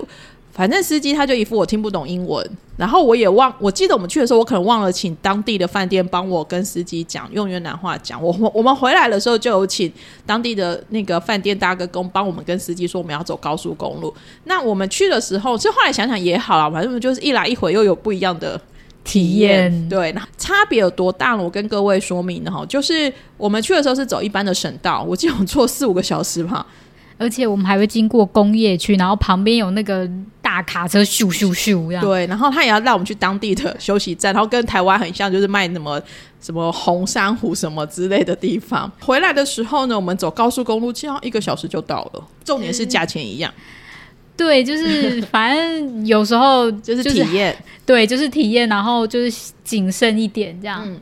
反正司机他就一副我听不懂英文，然后我也忘，我记得我们去的时候，我可能忘了请当地的饭店帮我跟司机讲，用越南话讲。我我们回来的时候就有请当地的那个饭店大哥公帮我们跟司机说我们要走高速公路。那我们去的时候，就后来想想也好了，反正就是一来一回又有不一样的体验。对，那差别有多大呢？我跟各位说明的哈，就是我们去的时候是走一般的省道，我记得我们坐四五个小时吧。而且我们还会经过工业区，然后旁边有那个大卡车咻咻咻这样。对，然后他也要带我们去当地的休息站，然后跟台湾很像，就是卖什么什么红珊瑚什么之类的地方。回来的时候呢，我们走高速公路，只要一个小时就到了。重点是价钱一样。对，就是反正有时候 就是体验，对，就是体验，然后就是谨慎一点这样。嗯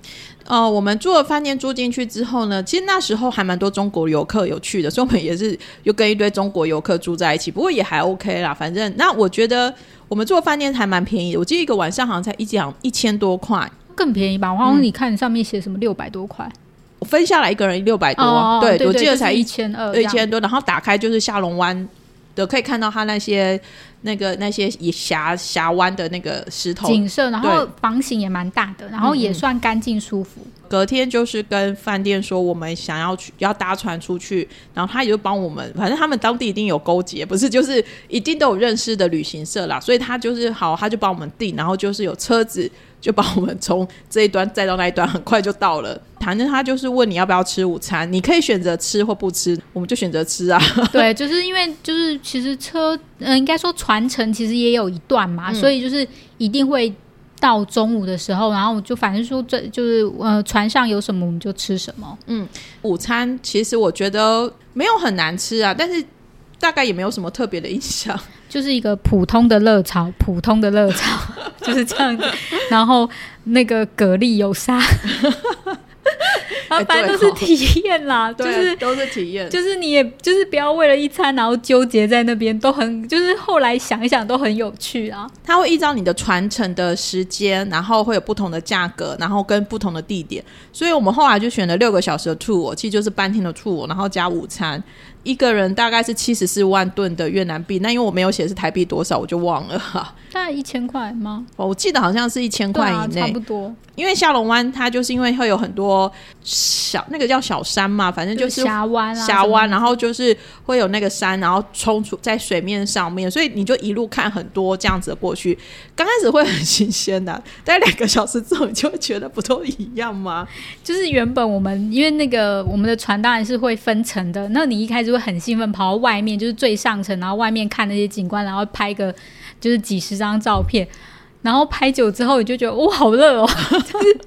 呃，我们住了饭店住进去之后呢，其实那时候还蛮多中国游客有去的，所以我们也是又跟一堆中国游客住在一起。不过也还 OK 啦，反正那我觉得我们住的饭店还蛮便宜的，我记得一个晚上好像才一讲一千多块，更便宜吧？我好像你看上面写什么六百多块，我分下来一个人六百多，哦、对，对，对，我记得才一千二，一千多，然后打开就是下龙湾的，可以看到它那些。那个那些以峡峡湾的那个石头景色，然后房型也蛮大的，然后也算干净舒服。嗯。隔天就是跟饭店说我们想要去要搭船出去，然后他也就帮我们，反正他们当地一定有勾结，不是就是一定都有认识的旅行社啦，所以他就是好，他就帮我们订，然后就是有车子就把我们从这一端载到那一端，很快就到了。反正他就是问你要不要吃午餐，你可以选择吃或不吃，我们就选择吃啊。对，就是因为就是其实车，嗯、呃，应该说船程其实也有一段嘛，嗯、所以就是一定会。到中午的时候，然后就反正说这就是呃船上有什么我们就吃什么。嗯，午餐其实我觉得没有很难吃啊，但是大概也没有什么特别的印象，就是一个普通的热炒，普通的热炒 就是这样子。然后那个蛤蜊有沙。啊，反正都是体验啦，就、欸、是都是体验，就是你也就是不要为了一餐然后纠结在那边，都很就是后来想一想都很有趣啊。它会依照你的传承的时间，然后会有不同的价格，然后跟不同的地点，所以我们后来就选了六个小时的 tour，其实就是半天的 tour，然后加午餐。一个人大概是七十四万吨的越南币，那因为我没有写是台币多少，我就忘了哈。大概一千块吗？我记得好像是一千块以内，啊，差不多。因为下龙湾它就是因为会有很多小那个叫小山嘛，反正就是峡湾啊，峡湾，然后就是会有那个山，然后冲出在水面上面，所以你就一路看很多这样子的过去。刚开始会很新鲜的，但两个小时之后你就会觉得不都一样吗？就是原本我们因为那个我们的船当然是会分层的，那你一开始就会很兴奋跑到外面，就是最上层，然后外面看那些景观，然后拍个就是几十张照片。然后拍久之后，你就觉得哇，好热哦，就是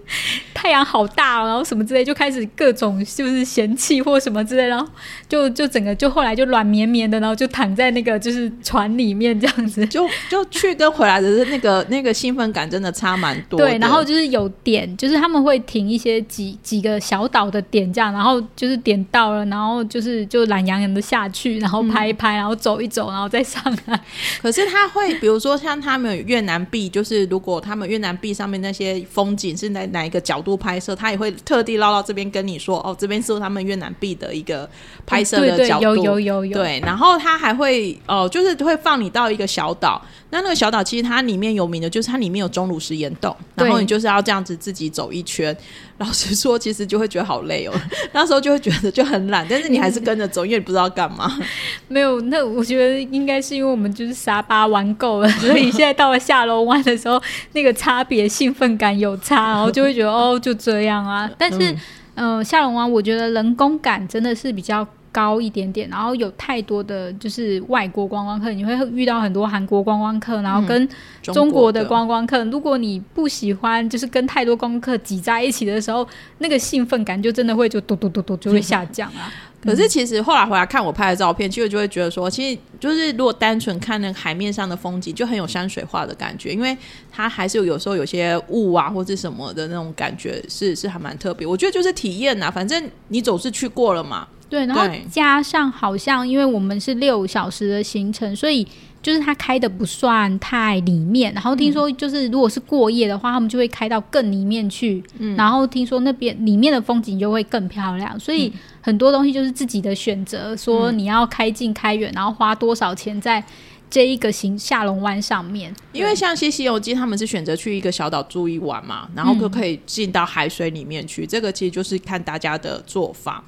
太阳好大哦，然后什么之类，就开始各种就是嫌弃或什么之类，然后就就整个就后来就软绵绵的，然后就躺在那个就是船里面这样子，就就去跟回来的那个那个兴奋感真的差蛮多。对，然后就是有点，就是他们会停一些几几个小岛的点这样，然后就是点到了，然后就是就懒洋洋的下去，然后拍一拍，然后走一走，然后再上来。可是他会，比如说像他们有越南币就。就是如果他们越南币上面那些风景是在哪一个角度拍摄，他也会特地绕到这边跟你说哦，这边是他们越南币的一个拍摄的角度。对对对，有有有有。对，然后他还会哦，就是会放你到一个小岛，那那个小岛其实它里面有名的就是它里面有钟乳石岩洞，然后你就是要这样子自己走一圈。老实说，其实就会觉得好累哦。那时候就会觉得就很懒，但是你还是跟着走，因为你不知道干嘛。没有，那我觉得应该是因为我们就是沙巴玩够了，所以现在到了下龙湾的时候，那个差别兴奋感有差，然后就会觉得哦，就这样啊。但是，嗯、呃，下龙湾我觉得人工感真的是比较。高一点点，然后有太多的就是外国观光客，你会遇到很多韩国观光客，然后跟中国的观光客。嗯、如果你不喜欢就是跟太多观光客挤在一起的时候，那个兴奋感就真的会就嘟嘟嘟嘟就会下降啊。可是其实后来回来看我拍的照片，其实就会觉得说，其实就是如果单纯看那个海面上的风景，就很有山水画的感觉，因为它还是有有时候有些雾啊或者什么的那种感觉是，是是还蛮特别。我觉得就是体验呐，反正你总是去过了嘛。对，然后加上好像因为我们是六小时的行程，所以就是它开的不算太里面。然后听说就是如果是过夜的话，他们就会开到更里面去。嗯，然后听说那边里面的风景就会更漂亮。所以很多东西就是自己的选择，说你要开近开远，然后花多少钱在这一个行下龙湾上面。因为像西西游记他们是选择去一个小岛住一晚嘛，然后就可以进到海水里面去。嗯，这个其实就是看大家的做法。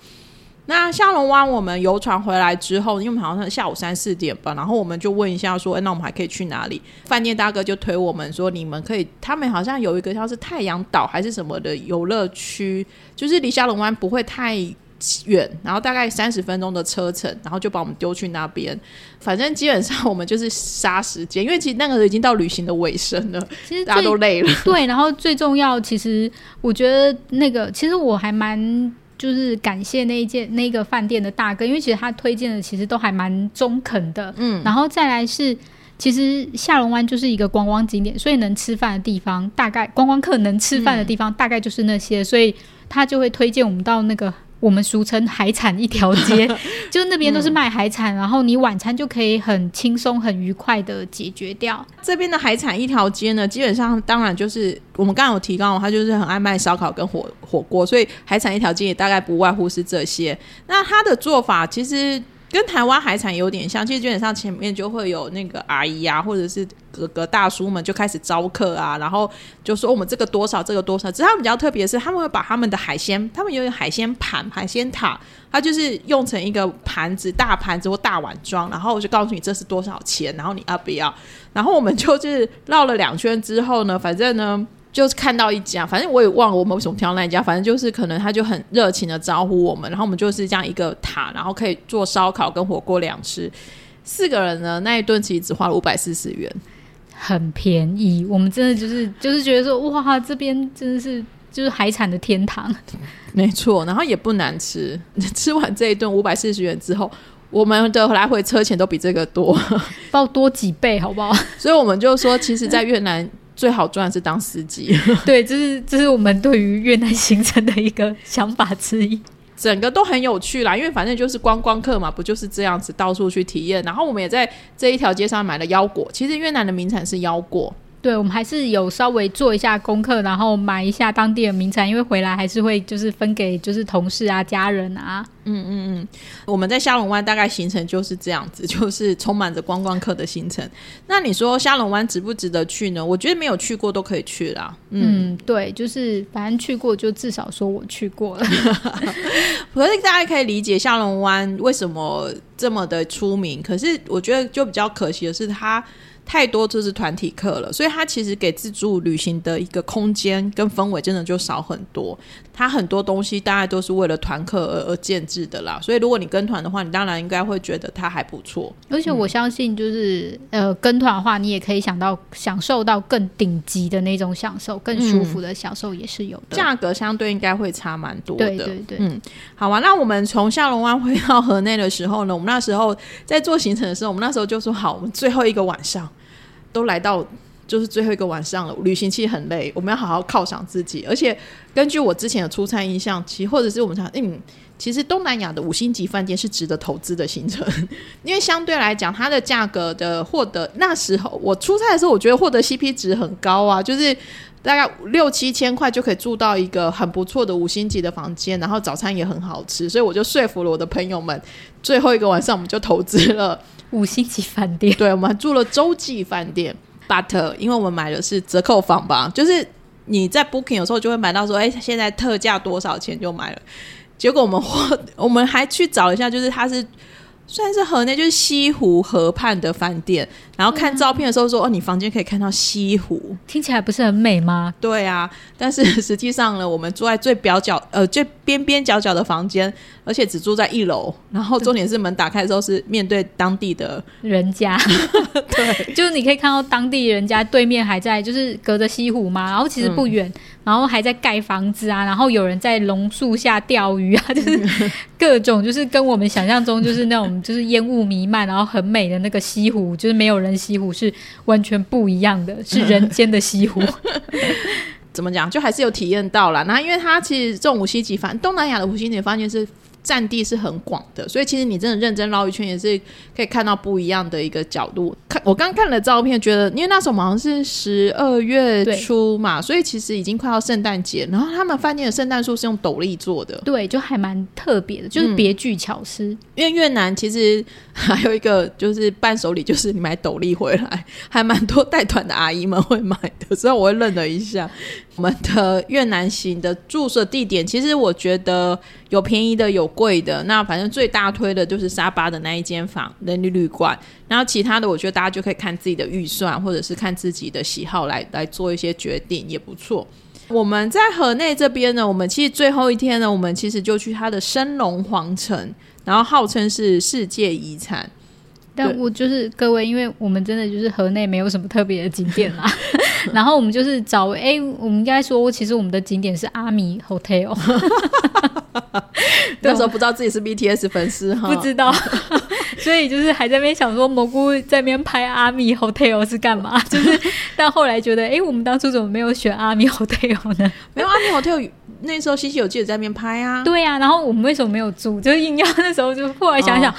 那下龙湾，我们游船回来之后，因为我们好像是下午三四点吧，然后我们就问一下说，哎，那我们还可以去哪里？饭店大哥就推我们说，你们可以，他们好像有一个像是太阳岛还是什么的游乐区，就是离下龙湾不会太远，然后大概三十分钟的车程，然后就把我们丢去那边。反正基本上我们就是杀时间，因为其实那个已经到旅行的尾声了，其实大家都累了。对，然后最重要，其实我觉得那个，其实我还蛮。就是感谢那一件那个饭店的大哥，因为其实他推荐的其实都还蛮中肯的，嗯，然后再来是，其实下龙湾就是一个观光景点，所以能吃饭的地方，大概观光客能吃饭的地方大概就是那些，嗯，所以他就会推荐我们到那个。我们俗称海产一条街，就那边都是卖海产，嗯，然后你晚餐就可以很轻松、很愉快的解决掉。这边的海产一条街呢，基本上当然就是我们刚刚有提到，它就是很爱卖烧烤跟火火锅，所以海产一条街也大概不外乎是这些。那它的做法其实。跟台湾海产有点像，其实基本上前面就会有那个阿姨啊，或者是哥哥大叔们就开始招客啊，然后就说我们这个多少，这个多少。只是他们比较特别的是，他们会把他们的海鲜，他们有海鲜盘、海鲜塔，它就是用成一个盘子、大盘子或大碗装，然后我就告诉你这是多少钱，然后你要不要？然后我们就是绕了两圈之后呢，反正呢。就是看到一家，反正我也忘了我们为什么挑那一家，反正就是可能他就很热情的招呼我们，然后我们就是这样一个塔，然后可以做烧烤跟火锅两吃，四个人呢，那一顿其实只花了五百四十元，很便宜。我们真的就是就是觉得说，哇，这边真的是就是海产的天堂，没错，然后也不难吃。吃完这一顿五百四十元之后，我们的来回车钱都比这个多，报多几倍，好不好？所以我们就说，其实，在越南。最好赚的是当司机，对，这是这是我们对于越南行程的一个想法之一，整个都很有趣啦，因为反正就是观光客嘛，不就是这样子到处去体验，然后我们也在这一条街上买了腰果，其实越南的名产是腰果。对，我们还是有稍微做一下功课，然后买一下当地的名产，因为回来还是会就是分给就是同事啊、家人啊。嗯嗯嗯，我们在下龙湾大概行程就是这样子，就是充满着观光客的行程。那你说下龙湾值不值得去呢？我觉得没有去过都可以去啦。嗯，嗯对，就是反正去过就至少说我去过了。可是大家可以理解下龙湾为什么这么的出名，可是我觉得就比较可惜的是它。太多就是团体课了，所以它其实给自助旅行的一个空间跟氛围真的就少很多。它很多东西大概都是为了团客而而建制的啦，所以如果你跟团的话，你当然应该会觉得它还不错。而且我相信，就是、嗯、呃跟团的话，你也可以想到享受到更顶级的那种享受，更舒服的享受也是有的。价、嗯、格相对应该会差蛮多的。对对对，嗯，好啊。那我们从下龙湾回到河内的时候呢，我们那时候在做行程的时候，我们那时候就说好，我们最后一个晚上。都来到就是最后一个晚上了，旅行期很累，我们要好好犒赏自己。而且根据我之前的出差印象，其或者是我们想，嗯，其实东南亚的五星级饭店是值得投资的行程，因为相对来讲，它的价格的获得，那时候我出差的时候，我觉得获得 CP 值很高啊，就是大概六七千块就可以住到一个很不错的五星级的房间，然后早餐也很好吃，所以我就说服了我的朋友们，最后一个晚上我们就投资了。五星级饭店。对，我们还住了洲际饭店，but 因为我们买的是折扣房吧，就是你在 booking 有时候就会买到说，哎，现在特价多少钱就买了。结果我们我我们还去找一下，就是它是。算是河内，就是西湖河畔的饭店。然后看照片的时候说：“哦，你房间可以看到西湖，听起来不是很美吗？”对啊，但是实际上呢，我们住在最表角呃最边边角角的房间，而且只住在一楼。然后重点是门打开的时候是面对当地的人家，对，就是你可以看到当地人家对面还在，就是隔着西湖嘛。然后其实不远，嗯、然后还在盖房子啊，然后有人在榕树下钓鱼啊，就是各种就是跟我们想象中就是那种 就是烟雾弥漫，然后很美的那个西湖，就是没有人。西湖是完全不一样的，是人间的西湖。怎么讲？就还是有体验到了。那因为它其实这种五星级饭，东南亚的五星级饭店是。占地是很广的，所以其实你真的认真绕一圈，也是可以看到不一样的一个角度。看我刚看了照片，觉得因为那时候好像是十二月初嘛，所以其实已经快要圣诞节。然后他们饭店的圣诞树是用斗笠做的，对，就还蛮特别的，就是别具巧思。嗯，因为越南其实还有一个就是伴手礼，就是你买斗笠回来，还蛮多带团的阿姨们会买的，所以我会认了一下。我们的越南行的住宿地点，其实我觉得有便宜的，有贵的。那反正最大推的就是沙巴的那一间房人力旅馆，然后其他的我觉得大家就可以看自己的预算，或者是看自己的喜好来来做一些决定，也不错。我们在河内这边呢，我们其实最后一天呢，我们其实就去它的升龙皇城，然后号称是世界遗产。但我就是各位，因为我们真的就是河内没有什么特别的景点啦，然后我们就是找哎、欸，我们应该说，其实我们的景点是阿米 Hotel，那时候不知道自己是 BTS 粉丝哈，不知道，所以就是还在那边想说蘑菇在那边拍阿米 Hotel 是干嘛？就是但后来觉得，哎、欸，我们当初怎么没有选阿米 Hotel 呢？没有阿米 Hotel 那时候西西有记得在那边拍啊，对呀、啊，然后我们为什么没有住？就是硬要那时候就后来想想。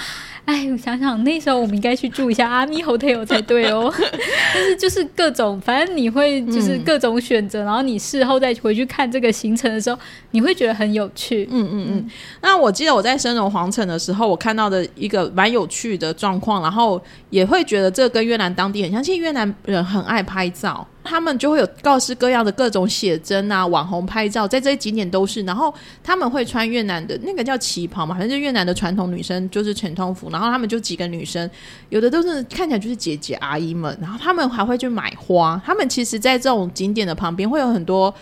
哦 哎，我想想，那时候我们应该去住一下阿咪 Hotel 才对哦。但是就是各种，反正你会就是各种选择，嗯、然后你事后再回去看这个行程的时候，你会觉得很有趣。嗯嗯嗯。那我记得我在升龙皇城的时候，我看到的一个蛮有趣的状况，然后也会觉得这跟越南当地很像。其实越南人很爱拍照。他们就会有各式各样的各种写真啊，网红拍照，在这些景点都是。然后他们会穿越南的那个叫旗袍嘛，反正就越南的传统女生就是全通服。然后他们就几个女生，有的都是看起来就是姐姐阿姨们。然后他们还会去买花。他们其实，在这种景点的旁边会有很多。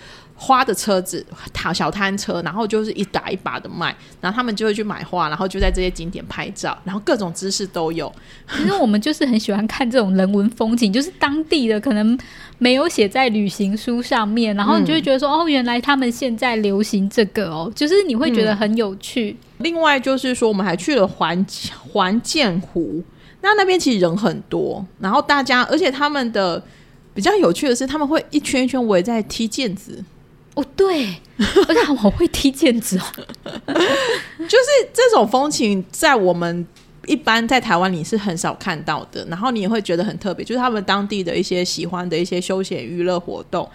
花的车子，小摊车，然后就是一打一把的卖，然后他们就会去买花，然后就在这些景点拍照，然后各种姿势都有。其实我们就是很喜欢看这种人文风景，就是当地的可能没有写在旅行书上面，然后你就会觉得说，嗯、哦，原来他们现在流行这个哦，就是你会觉得很有趣。嗯、另外就是说，我们还去了环环建湖，那那边其实人很多，然后大家，而且他们的比较有趣的是，他们会一圈一圈围在踢毽子。哦，对，而且我好会踢毽子哦，就是这种风情，在我们一般在台湾你是很少看到的，然后你也会觉得很特别，就是他们当地的一些喜欢的一些休闲娱乐活动。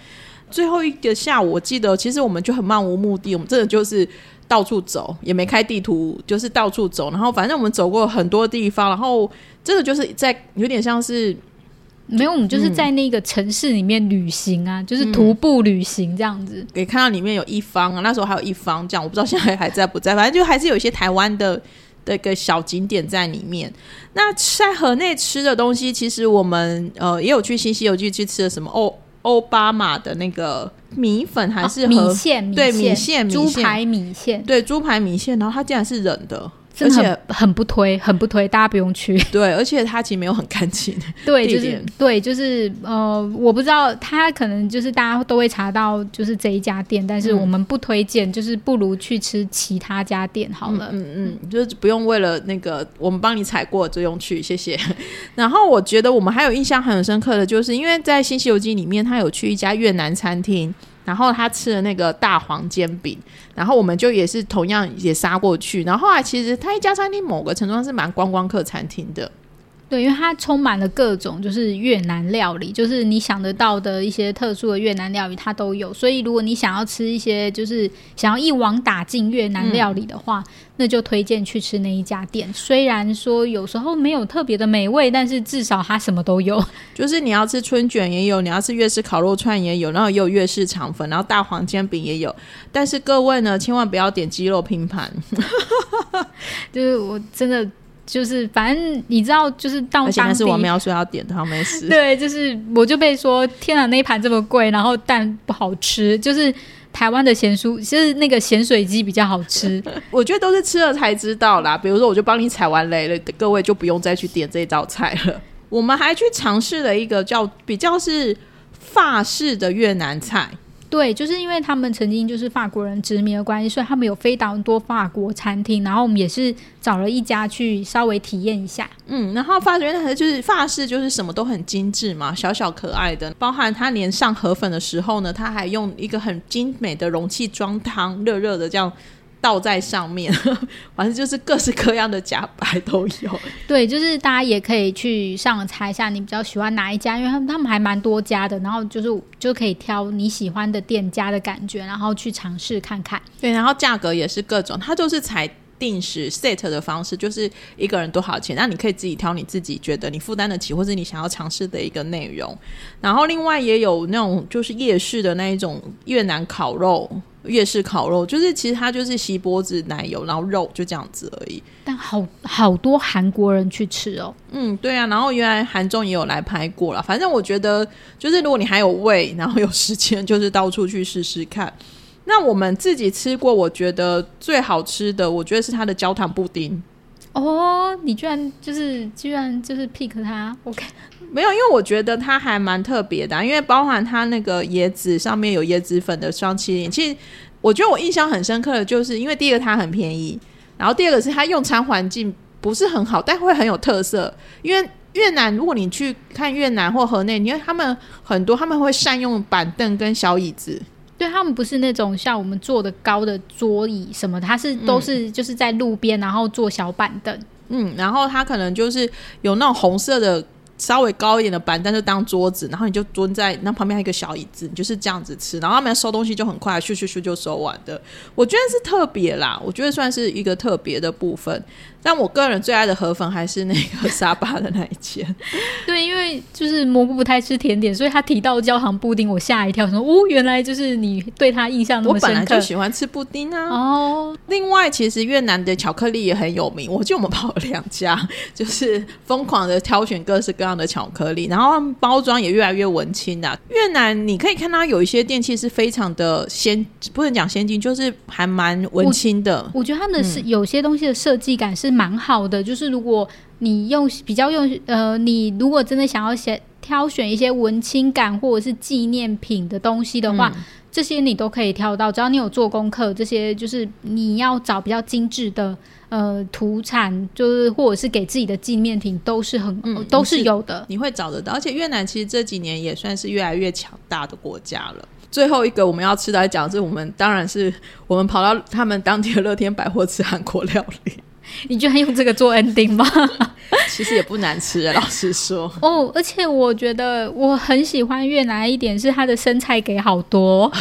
最后一个下午，我记得其实我们就很漫无目的，我们真的就是到处走，也没开地图，就是到处走，然后反正我们走过很多地方，然后真的就是在有点像是。没有，我们就是在那个城市里面旅行啊，嗯、就是徒步旅行这样子。可以看到里面有一方啊，那时候还有一方这样，我不知道现在还在不在，反正就还是有一些台湾的的一个小景点在里面。那在河内吃的东西，其实我们呃也有去新西游记去吃的什么欧欧巴马的那个米粉，还是、哦、米线？对，米线，猪排米线，对，猪排米线，然后它竟然是冷的。而且很不推，很不推，大家不用去。对，而且它其实没有很干净。对，就是对，就是呃，我不知道，它可能就是大家都会查到，就是这一家店，但是我们不推荐，就是不如去吃其他家店好了。嗯嗯，嗯，就是不用为了那个我们帮你踩过就用去，谢谢。然后我觉得我们还有印象很深刻的就是，因为在《新西游记》里面，他有去一家越南餐厅。然后他吃了那个大黄煎饼，然后我们就也是同样也杀过去。然后后来其实他一家餐厅某个程度上是蛮观光客餐厅的，对，因为它充满了各种就是越南料理，就是你想得到的一些特殊的越南料理，它都有。所以如果你想要吃一些，就是想要一网打尽越南料理的话，嗯、那就推荐去吃那一家店。虽然说有时候没有特别的美味，但是至少它什么都有。就是你要吃春卷也有，你要吃越式烤肉串也有，然后也有越式肠粉，然后大黄煎饼也有。但是各位呢，千万不要点鸡肉拼盘，就是我真的。就是反正你知道，就是到当地，而且是我们要说要点的，他没事。对，就是我就被说，天啊，那一盘这么贵，然后蛋不好吃。就是台湾的咸酥，就是那个咸水鸡比较好吃。我觉得都是吃了才知道啦。比如说，我就帮你踩完雷了，各位就不用再去点这道菜了。我们还去尝试了一个叫比较是法式的越南菜。对，就是因为他们曾经就是法国人殖民的关系，所以他们有非常多法国餐厅。然后我们也是找了一家去稍微体验一下。嗯，然后发觉那就是法式，就是什么都很精致嘛，小小可爱的。包含他连上河粉的时候呢，他还用一个很精美的容器装汤，热热的这样。倒在上面，反正就是各式各样的假白都有。对，就是大家也可以去上网查一下，你比较喜欢哪一家，因为他们他们还蛮多家的，然后就是就可以挑你喜欢的店家的感觉，然后去尝试看看。对，然后价格也是各种，它就是采定时 set 的方式，就是一个人多少钱，那你可以自己挑你自己觉得你负担得起，或是你想要尝试的一个内容。然后另外也有那种就是夜市的那一种越南烤肉。越式烤肉就是，其实它就是锡箔纸、奶油，然后肉就这样子而已。但好好多韩国人去吃哦。嗯，对啊。然后原来韩综也有来拍过了。反正我觉得，就是如果你还有胃，然后有时间，就是到处去试试看。那我们自己吃过，我觉得最好吃的，我觉得是它的焦糖布丁。哦，你居然就是居然就是 pick 它？OK。没有，因为我觉得它还蛮特别的，因为包含它那个椰子上面有椰子粉的双淇淋。其实我觉得我印象很深刻的就是，因为第一个它很便宜，然后第二个是它用餐环境不是很好，但会很有特色。因为越南，如果你去看越南或河内，因为他们很多他们会善用板凳跟小椅子，对，他们不是那种像我们坐的高的桌椅什么的，它是都是就是在路边，然后坐小板凳。嗯，然后它可能就是有那种红色的。稍微高一点的板凳就当桌子，然后你就蹲在那旁边还有一个小椅子，你就是这样子吃，然后他们收东西就很快，咻咻咻就收完的。我觉得是特别啦，我觉得算是一个特别的部分。但我个人最爱的河粉还是那个沙巴的那一间。对，因为就是蘑菇不太吃甜点，所以他提到焦糖布丁，我吓一跳，说哦，原来就是你对他印象那么深刻。我本来就喜欢吃布丁啊。哦，另外其实越南的巧克力也很有名，我记得我们跑了两家，就是疯狂的挑选各式各样的巧克力，然后包装也越来越文青的。越南你可以看到有一些电器是非常的先，不能讲先进，就是还蛮文青的。我，我觉得他们是有些东西的设计感是。是蛮好的，就是如果你用比较用呃，你如果真的想要选挑选一些文青感或者是纪念品的东西的话，嗯、这些你都可以挑到。只要你有做功课，这些就是你要找比较精致的呃土产，就是或者是给自己的纪念品，都是很、嗯、都是有的你，你会找得到。而且越南其实这几年也算是越来越强大的国家了。最后一个我们要吃的来讲，是我们当然是我们跑到他们当地的乐天百货吃韩国料理。你居然用这个做 ending 吗？其实也不难吃，老实说。哦，而且我觉得我很喜欢越南一点是它的生菜给好多，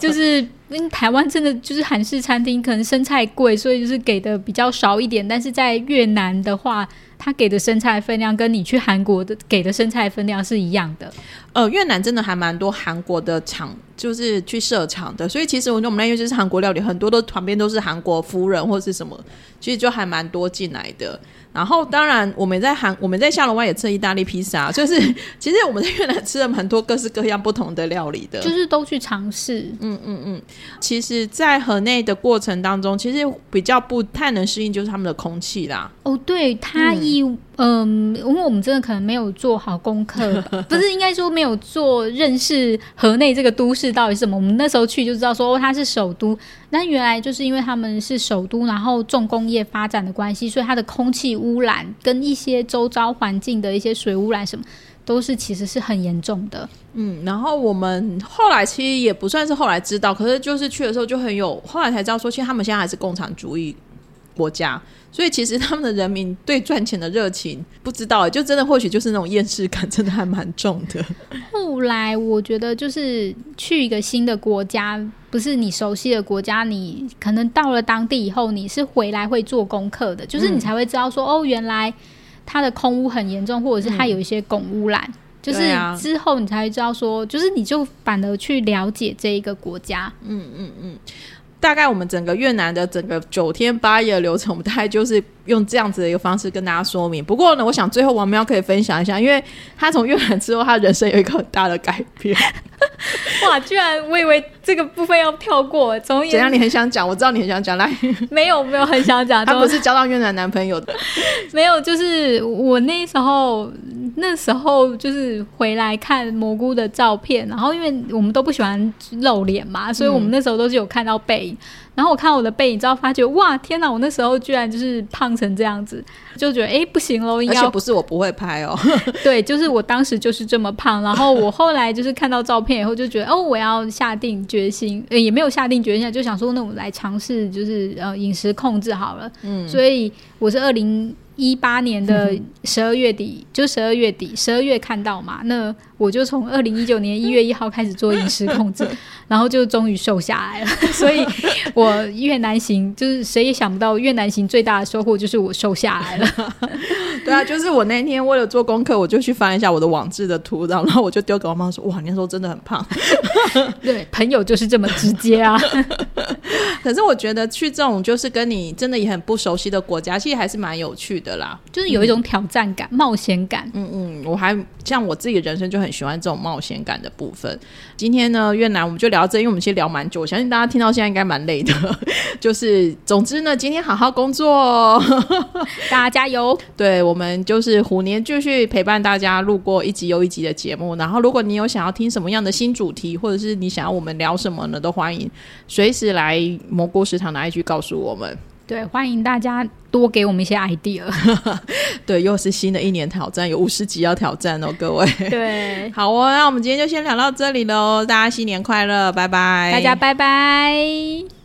就是因为台湾真的就是韩式餐厅，可能生菜贵，所以就是给的比较少一点。但是在越南的话，他给的生菜分量跟你去韩国的给的生菜分量是一样的。呃，越南真的还蛮多韩国的厂，就是去设厂的，所以其实我觉得我们那边就是韩国料理，很多都旁边都是韩国夫人或是什么，其实就还蛮多进来的。然后，当然，我们在韩，我们在下龙湾也吃意大利披萨，就是其实我们在越南吃了蛮多各式各样不同的料理的，就是都去尝试。嗯嗯嗯。其实，在河内的过程当中，其实比较不太能适应，就是他们的空气啦。哦，对，它一嗯，因为我们真的可能没有做好功课，不是应该说没有做认识河内这个都市到底是什么。我们那时候去就知道说，哦，它是首都。那原来就是因为他们是首都，然后重工业发展的关系，所以它的空气污染跟一些周遭环境的一些水污染什么，都是其实是很严重的。嗯，然后我们后来其实也不算是后来知道，可是就是去的时候就很有，后来才知道说，其实他们现在还是共产主义国家。所以其实他们的人民对赚钱的热情，不知道，就真的或许就是那种厌世感，真的还蛮重的。后来我觉得，就是去一个新的国家，不是你熟悉的国家，你可能到了当地以后，你是回来会做功课的，就是你才会知道说，嗯、哦，原来它的空污很严重，或者是它有一些汞污染。嗯就是之后你才会知道说，就是你就反而去了解这一个国家。嗯嗯嗯。大概我们整个越南的整个九天八夜的流程，我们大概就是用这样子的一个方式跟大家说明。不过呢，我想最后王喵可以分享一下，因为他从越南之后，他人生有一个很大的改变。哇！居然我以为这个部分要跳过，从怎样？你很想讲？我知道你很想讲，来，没有没有很想讲。他不是交到越南男朋友的，没有，就是我那时候那时候就是回来看蘑菇的照片，然后因为我们都不喜欢露脸嘛，所以我们那时候都是有看到背影。嗯然后我看我的背影，之后发觉哇，天哪！我那时候居然就是胖成这样子，就觉得哎，不行喽，应该而且不是我不会拍哦，对，就是我当时就是这么胖。然后我后来就是看到照片以后，就觉得哦，我要下定决心，也没有下定决心，就想说那我来尝试，就是呃饮食控制好了。嗯，所以我是二零一八年的 十二月底，嗯、就十二月底十二月看到嘛，那我就从二零一九年一月一号开始做饮食控制，然后就终于瘦下来了。所以我。越南行就是谁也想不到，越南行最大的收获就是我瘦下来了。对啊，就是我那天为了做功课，我就去翻一下我的网志的图，然后我就丢给我妈说：“哇，你那时候真的很胖。”对，朋友就是这么直接啊。可是我觉得去这种就是跟你真的也很不熟悉的国家，其实还是蛮有趣的啦，就是有一种挑战感、嗯、冒险感。嗯嗯，我还像我自己人生就很喜欢这种冒险感的部分。今天呢，越南我们就聊这，因为我们其实聊蛮久，我相信大家听到现在应该蛮累的。就是，总之呢，今天好好工作，大家加油。对，我们就是虎年继续陪伴大家录过一集又一集的节目。然后，如果你有想要听什么样的新主题，或者是你想要我们聊什么呢，都欢迎随时来蘑菇食堂的 IG 告诉我们。对，欢迎大家多给我们一些 idea。对，又是新的一年挑战，有五十集要挑战哦，各位。对，好哦，那我们今天就先聊到这里喽，大家新年快乐，拜拜，大家拜拜。